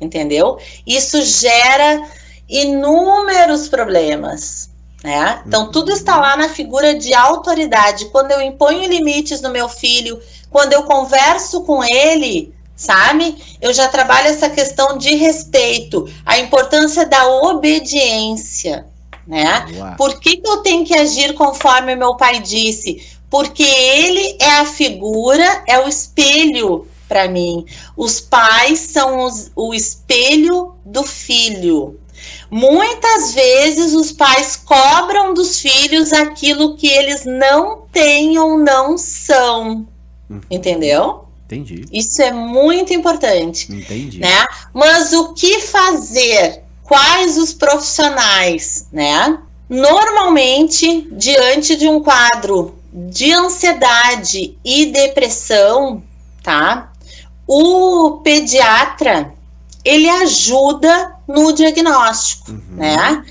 S3: entendeu? Isso gera inúmeros problemas. Né? Então, tudo está lá na figura de autoridade. Quando eu imponho limites no meu filho, quando eu converso com ele, sabe? Eu já trabalho essa questão de respeito, a importância da obediência. Né? Por que, que eu tenho que agir conforme meu pai disse? Porque ele é a figura, é o espelho para mim. Os pais são os- o espelho do filho. Muitas vezes os pais cobram dos filhos aquilo que eles não têm ou não são.
S1: Uhum.
S3: Entendeu?
S1: Entendi.
S3: Isso é muito importante.
S1: Entendi.
S3: Né? Mas o que fazer? Quais os profissionais, né? Normalmente, diante de um quadro de ansiedade e depressão, tá? O pediatra ele ajuda no diagnóstico, uhum. né?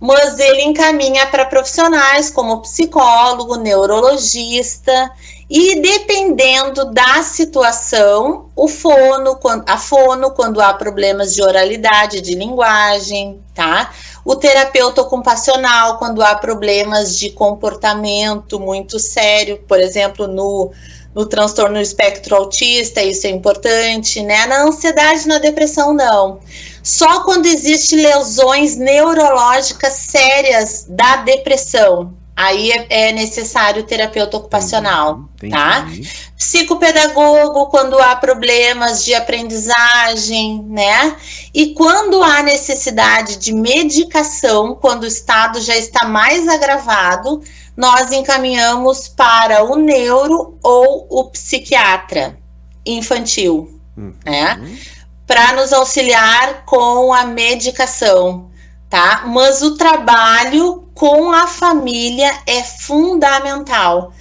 S3: Mas ele encaminha para profissionais como psicólogo, neurologista e dependendo da situação, o fono, a fono quando há problemas de oralidade, de linguagem, tá? O terapeuta ocupacional quando há problemas de comportamento muito sério, por exemplo, no no transtorno espectro autista, isso é importante, né? Na ansiedade, na depressão, não. Só quando existe lesões neurológicas sérias da depressão, aí é, é necessário terapeuta ocupacional, entendi, tá? Entendi. Psicopedagogo quando há problemas de aprendizagem, né? E quando há necessidade de medicação, quando o estado já está mais agravado, nós encaminhamos para o neuro ou o psiquiatra infantil, uhum. né? Para nos auxiliar com a medicação, tá? Mas o trabalho com a família é fundamental,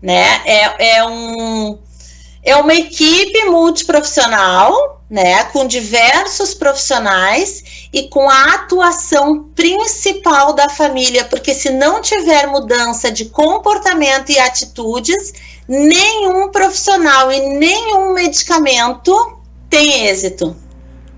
S3: né? É, é, um, é uma equipe multiprofissional, né, com diversos profissionais e com a atuação principal da família, porque se não tiver mudança de comportamento e atitudes, nenhum profissional e nenhum medicamento tem êxito.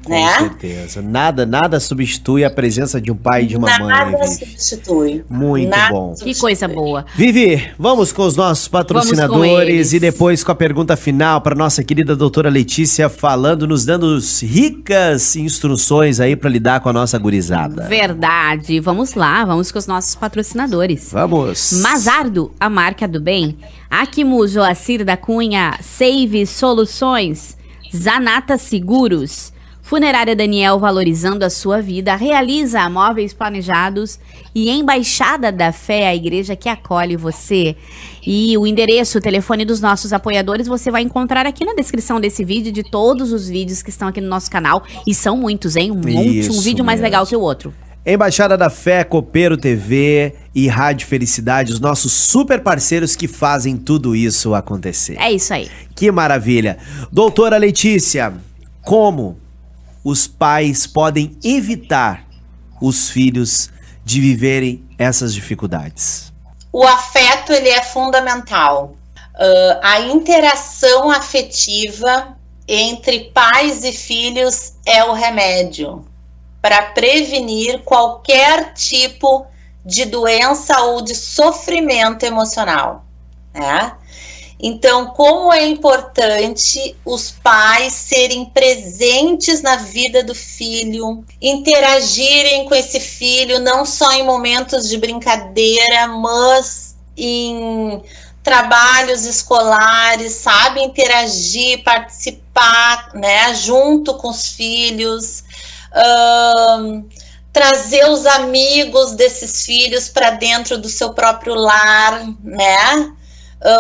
S1: Com né? certeza. Nada, nada substitui a presença de um pai e de uma nada mãe.
S3: Nada substitui.
S1: Muito nada bom.
S2: Que coisa boa.
S1: Vivi, vamos com os nossos patrocinadores e depois com a pergunta final para nossa querida doutora Letícia falando, nos dando ricas instruções aí para lidar com a nossa gurizada.
S2: Verdade. Vamos lá, vamos com os nossos patrocinadores.
S1: Vamos.
S2: Mazardo, a marca do bem. Akimu Joacir da Cunha, Save Soluções, Zanata Seguros. Funerária Daniel valorizando a sua vida, realiza móveis planejados e Embaixada da Fé, a igreja que acolhe você. E o endereço, o telefone dos nossos apoiadores você vai encontrar aqui na descrição desse vídeo, de todos os vídeos que estão aqui no nosso canal. E são muitos, hein? Um monte, Isso um vídeo mesmo. mais legal que o outro.
S1: Embaixada da Fé, Copeiro TV e Rádio Felicidade, os nossos super parceiros que fazem tudo isso acontecer.
S2: É isso aí.
S1: Que maravilha. Doutora Letícia, como os pais podem evitar os filhos de viverem essas dificuldades?
S3: O afeto ele é fundamental. Uh, a interação afetiva entre pais e filhos é o remédio para prevenir qualquer tipo de doença ou de sofrimento emocional. Né? Então, como é importante os pais serem presentes na vida do filho, interagirem com esse filho, não só em momentos de brincadeira, mas em trabalhos escolares, sabe? Interagir, participar, né? Junto com os filhos. Um, trazer os amigos desses filhos para dentro do seu próprio lar, né?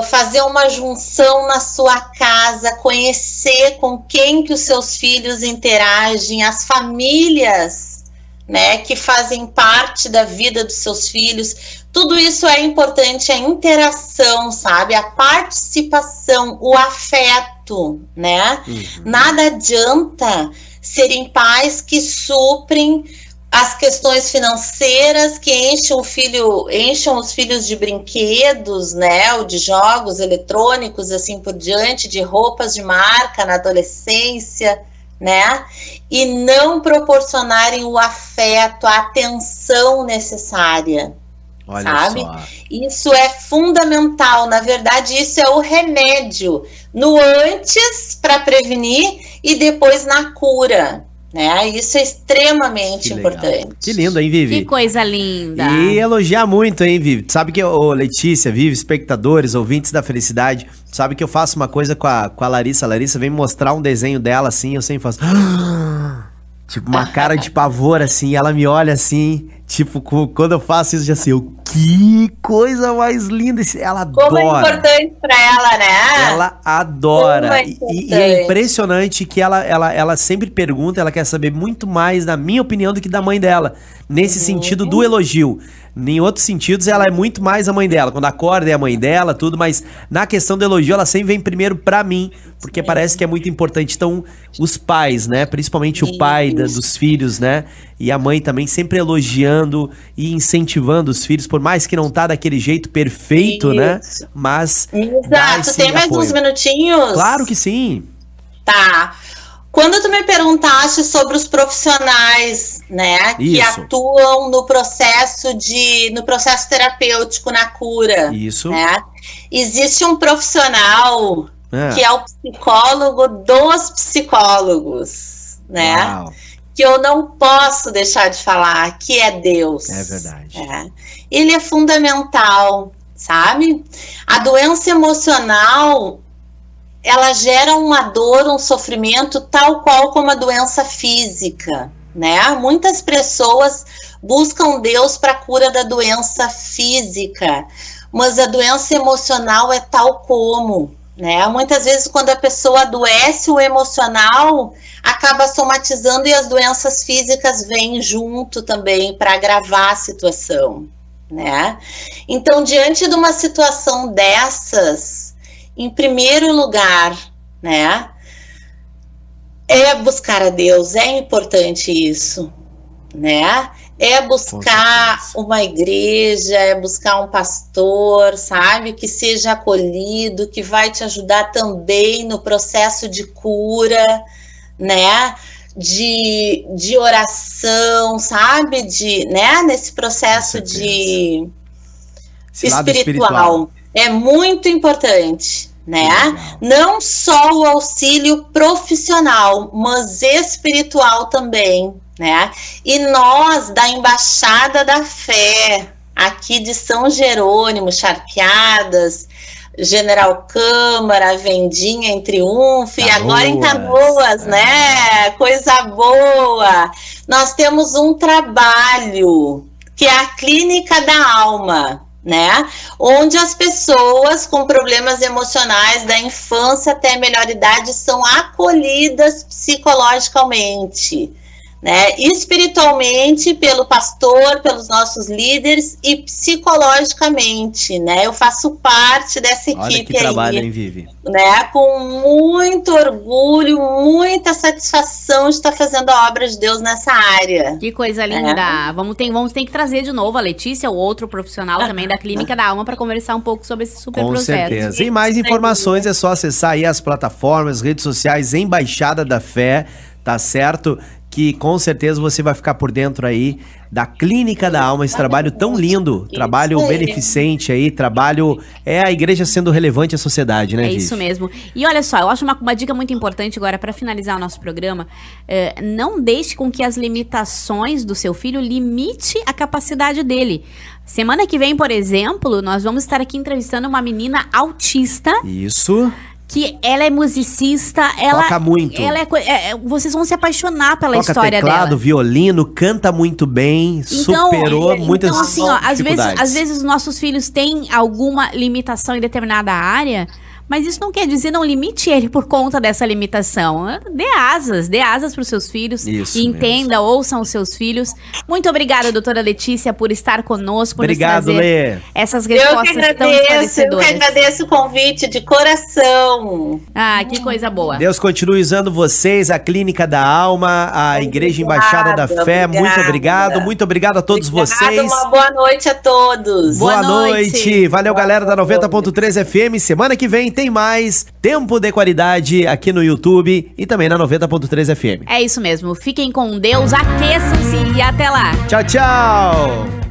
S3: Fazer uma junção na sua casa, conhecer com quem que os seus filhos interagem, as famílias, né, que fazem parte da vida dos seus filhos. Tudo isso é importante, a interação, sabe? A participação, o afeto, né? Uhum. Nada adianta serem pais que suprem as questões financeiras que enchem o filho, enchem os filhos de brinquedos, né, ou de jogos eletrônicos, assim por diante, de roupas de marca na adolescência, né, e não proporcionarem o afeto, a atenção necessária. Olha sabe? Só. Isso é fundamental. Na verdade, isso é o remédio no antes para prevenir e depois na cura. Né? Isso é extremamente que importante.
S1: Que lindo, hein, Vivi?
S2: Que coisa linda.
S1: E elogiar muito, hein, Vivi? Sabe que, ô Letícia, Vivi, espectadores, ouvintes da felicidade, sabe que eu faço uma coisa com a, com a Larissa. A Larissa vem mostrar um desenho dela assim, eu sempre faço. tipo, uma cara de pavor assim, ela me olha assim, tipo, quando eu faço isso, já assim, o Que coisa mais linda. Ela
S3: Como é
S1: adora.
S3: importante pra ela, né?
S1: Ela adora.
S3: É
S1: E- e, é impressionante que ela, ela, ela sempre pergunta, ela quer saber muito mais, na minha opinião, do que da mãe dela. Nesse
S3: Uhum.
S1: sentido do elogio. Em outros sentidos, ela é muito mais a mãe dela. Quando acorda é a mãe dela, tudo, mas na questão do elogio, ela sempre vem primeiro pra mim, porque parece que é muito importante. Então, os pais, né? Principalmente o pai da- dos filhos, né? E a mãe também sempre elogiando e incentivando os filhos, por mais que não tá daquele jeito perfeito, né?
S3: Isso.
S1: Mas dá
S3: Exato. Tem mais
S1: apoio.
S3: uns minutinhos?
S1: Claro que sim.
S3: Tá. Quando tu me perguntaste sobre os profissionais, né, que
S1: Isso.
S3: atuam no processo de no processo terapêutico na cura,
S1: Isso.
S3: né? Existe um profissional
S1: Ah,
S3: que é o psicólogo dos psicólogos, né?
S1: uau,
S3: Que eu não posso deixar de falar, que é Deus.
S1: É verdade.
S3: É. Ele é fundamental, sabe? A doença emocional, ela gera uma dor, um sofrimento tal qual como a doença física, né? Muitas pessoas buscam Deus para a cura da doença física, mas a doença emocional é tal como, né? Muitas vezes quando a pessoa adoece o emocional, acaba somatizando e as doenças físicas vêm junto também para agravar a situação, né? Então, diante de uma situação dessas, em primeiro lugar, né, é buscar a Deus, é importante isso, né? É buscar uma igreja, é buscar um pastor, sabe, que seja acolhido, que vai te ajudar também no processo de cura, né? De, de oração, sabe? De, né? Nesse processo de
S1: lado
S3: espiritual. É muito importante, né? Não só o auxílio profissional, mas espiritual também, né? E nós da Embaixada da Fé, aqui de São Jerônimo, Charqueadas, General Câmara, Vendinha em Triunfo e agora em
S1: Canoas,
S3: Canoas,
S1: é.
S3: né? Coisa boa. Nós temos um trabalho que é a Clínica da Alma, né? Onde as pessoas com problemas emocionais da infância até a melhor idade são acolhidas psicologicamente, né? Espiritualmente pelo pastor, pelos nossos líderes e psicologicamente, né? Eu faço parte dessa
S1: Olha
S3: equipe
S1: que
S3: aí
S1: trabalho, hein, Vivi?
S3: né? Com muito orgulho, muita satisfação de estar fazendo a obra de Deus nessa área.
S2: Que coisa linda. Vamos, ter, vamos ter que trazer de novo a Letícia, ou outro profissional também da Clínica da Alma, para conversar um pouco sobre esse super
S1: Com
S2: processo.
S1: certeza. E mais informações é só acessar aí as plataformas, redes sociais, Embaixada da Fé, tá certo? Que com certeza você vai ficar por dentro aí da Clínica da Alma, esse trabalho tão lindo, trabalho beneficente aí, trabalho. É a igreja sendo relevante à sociedade, né,
S2: É isso mesmo. E olha só, eu acho uma, uma dica muito importante agora para finalizar o nosso programa. é, não deixe com que as limitações do seu filho limite a capacidade dele. Semana que vem, por exemplo, nós vamos estar aqui entrevistando uma menina autista
S1: Isso.
S2: Que ela é musicista, ela
S1: Toca muito.
S2: Ela é, é, é, vocês vão se apaixonar pela
S1: Toca
S2: história
S1: teclado,
S2: dela.
S1: violino, canta muito bem, superou
S2: é,
S1: muitas
S2: então, assim, ó, às vezes, às vezes os nossos filhos têm alguma limitação em determinada área, mas isso não quer dizer não limite ele por conta dessa limitação. Dê asas, dê asas para os seus filhos
S1: Isso
S2: e entenda, ouçam os seus filhos. Muito obrigada, doutora Letícia, por estar conosco, por
S1: Obrigado,
S2: nos
S1: Lê.
S2: essas
S3: Eu que
S2: respostas tão
S3: agradeço, eu que
S2: esclarecedoras.
S3: agradeço o convite de coração.
S2: Ah, que coisa boa.
S1: Deus continue usando vocês, a Clínica da Alma, a Igreja Embaixada da Fé. Muito
S3: obrigada.
S1: obrigado, muito obrigado a todos
S3: Obrigada,
S1: vocês.
S3: Uma boa noite a todos.
S2: Boa
S1: Boa
S2: noite.
S1: noite. Valeu, galera da 90.3 FM. Semana que vem tem mais Tempo de Qualidade aqui no YouTube e também na 90.3 FM.
S2: É isso mesmo. Fiquem com Deus, aqueçam-se e até lá.
S1: Tchau, tchau.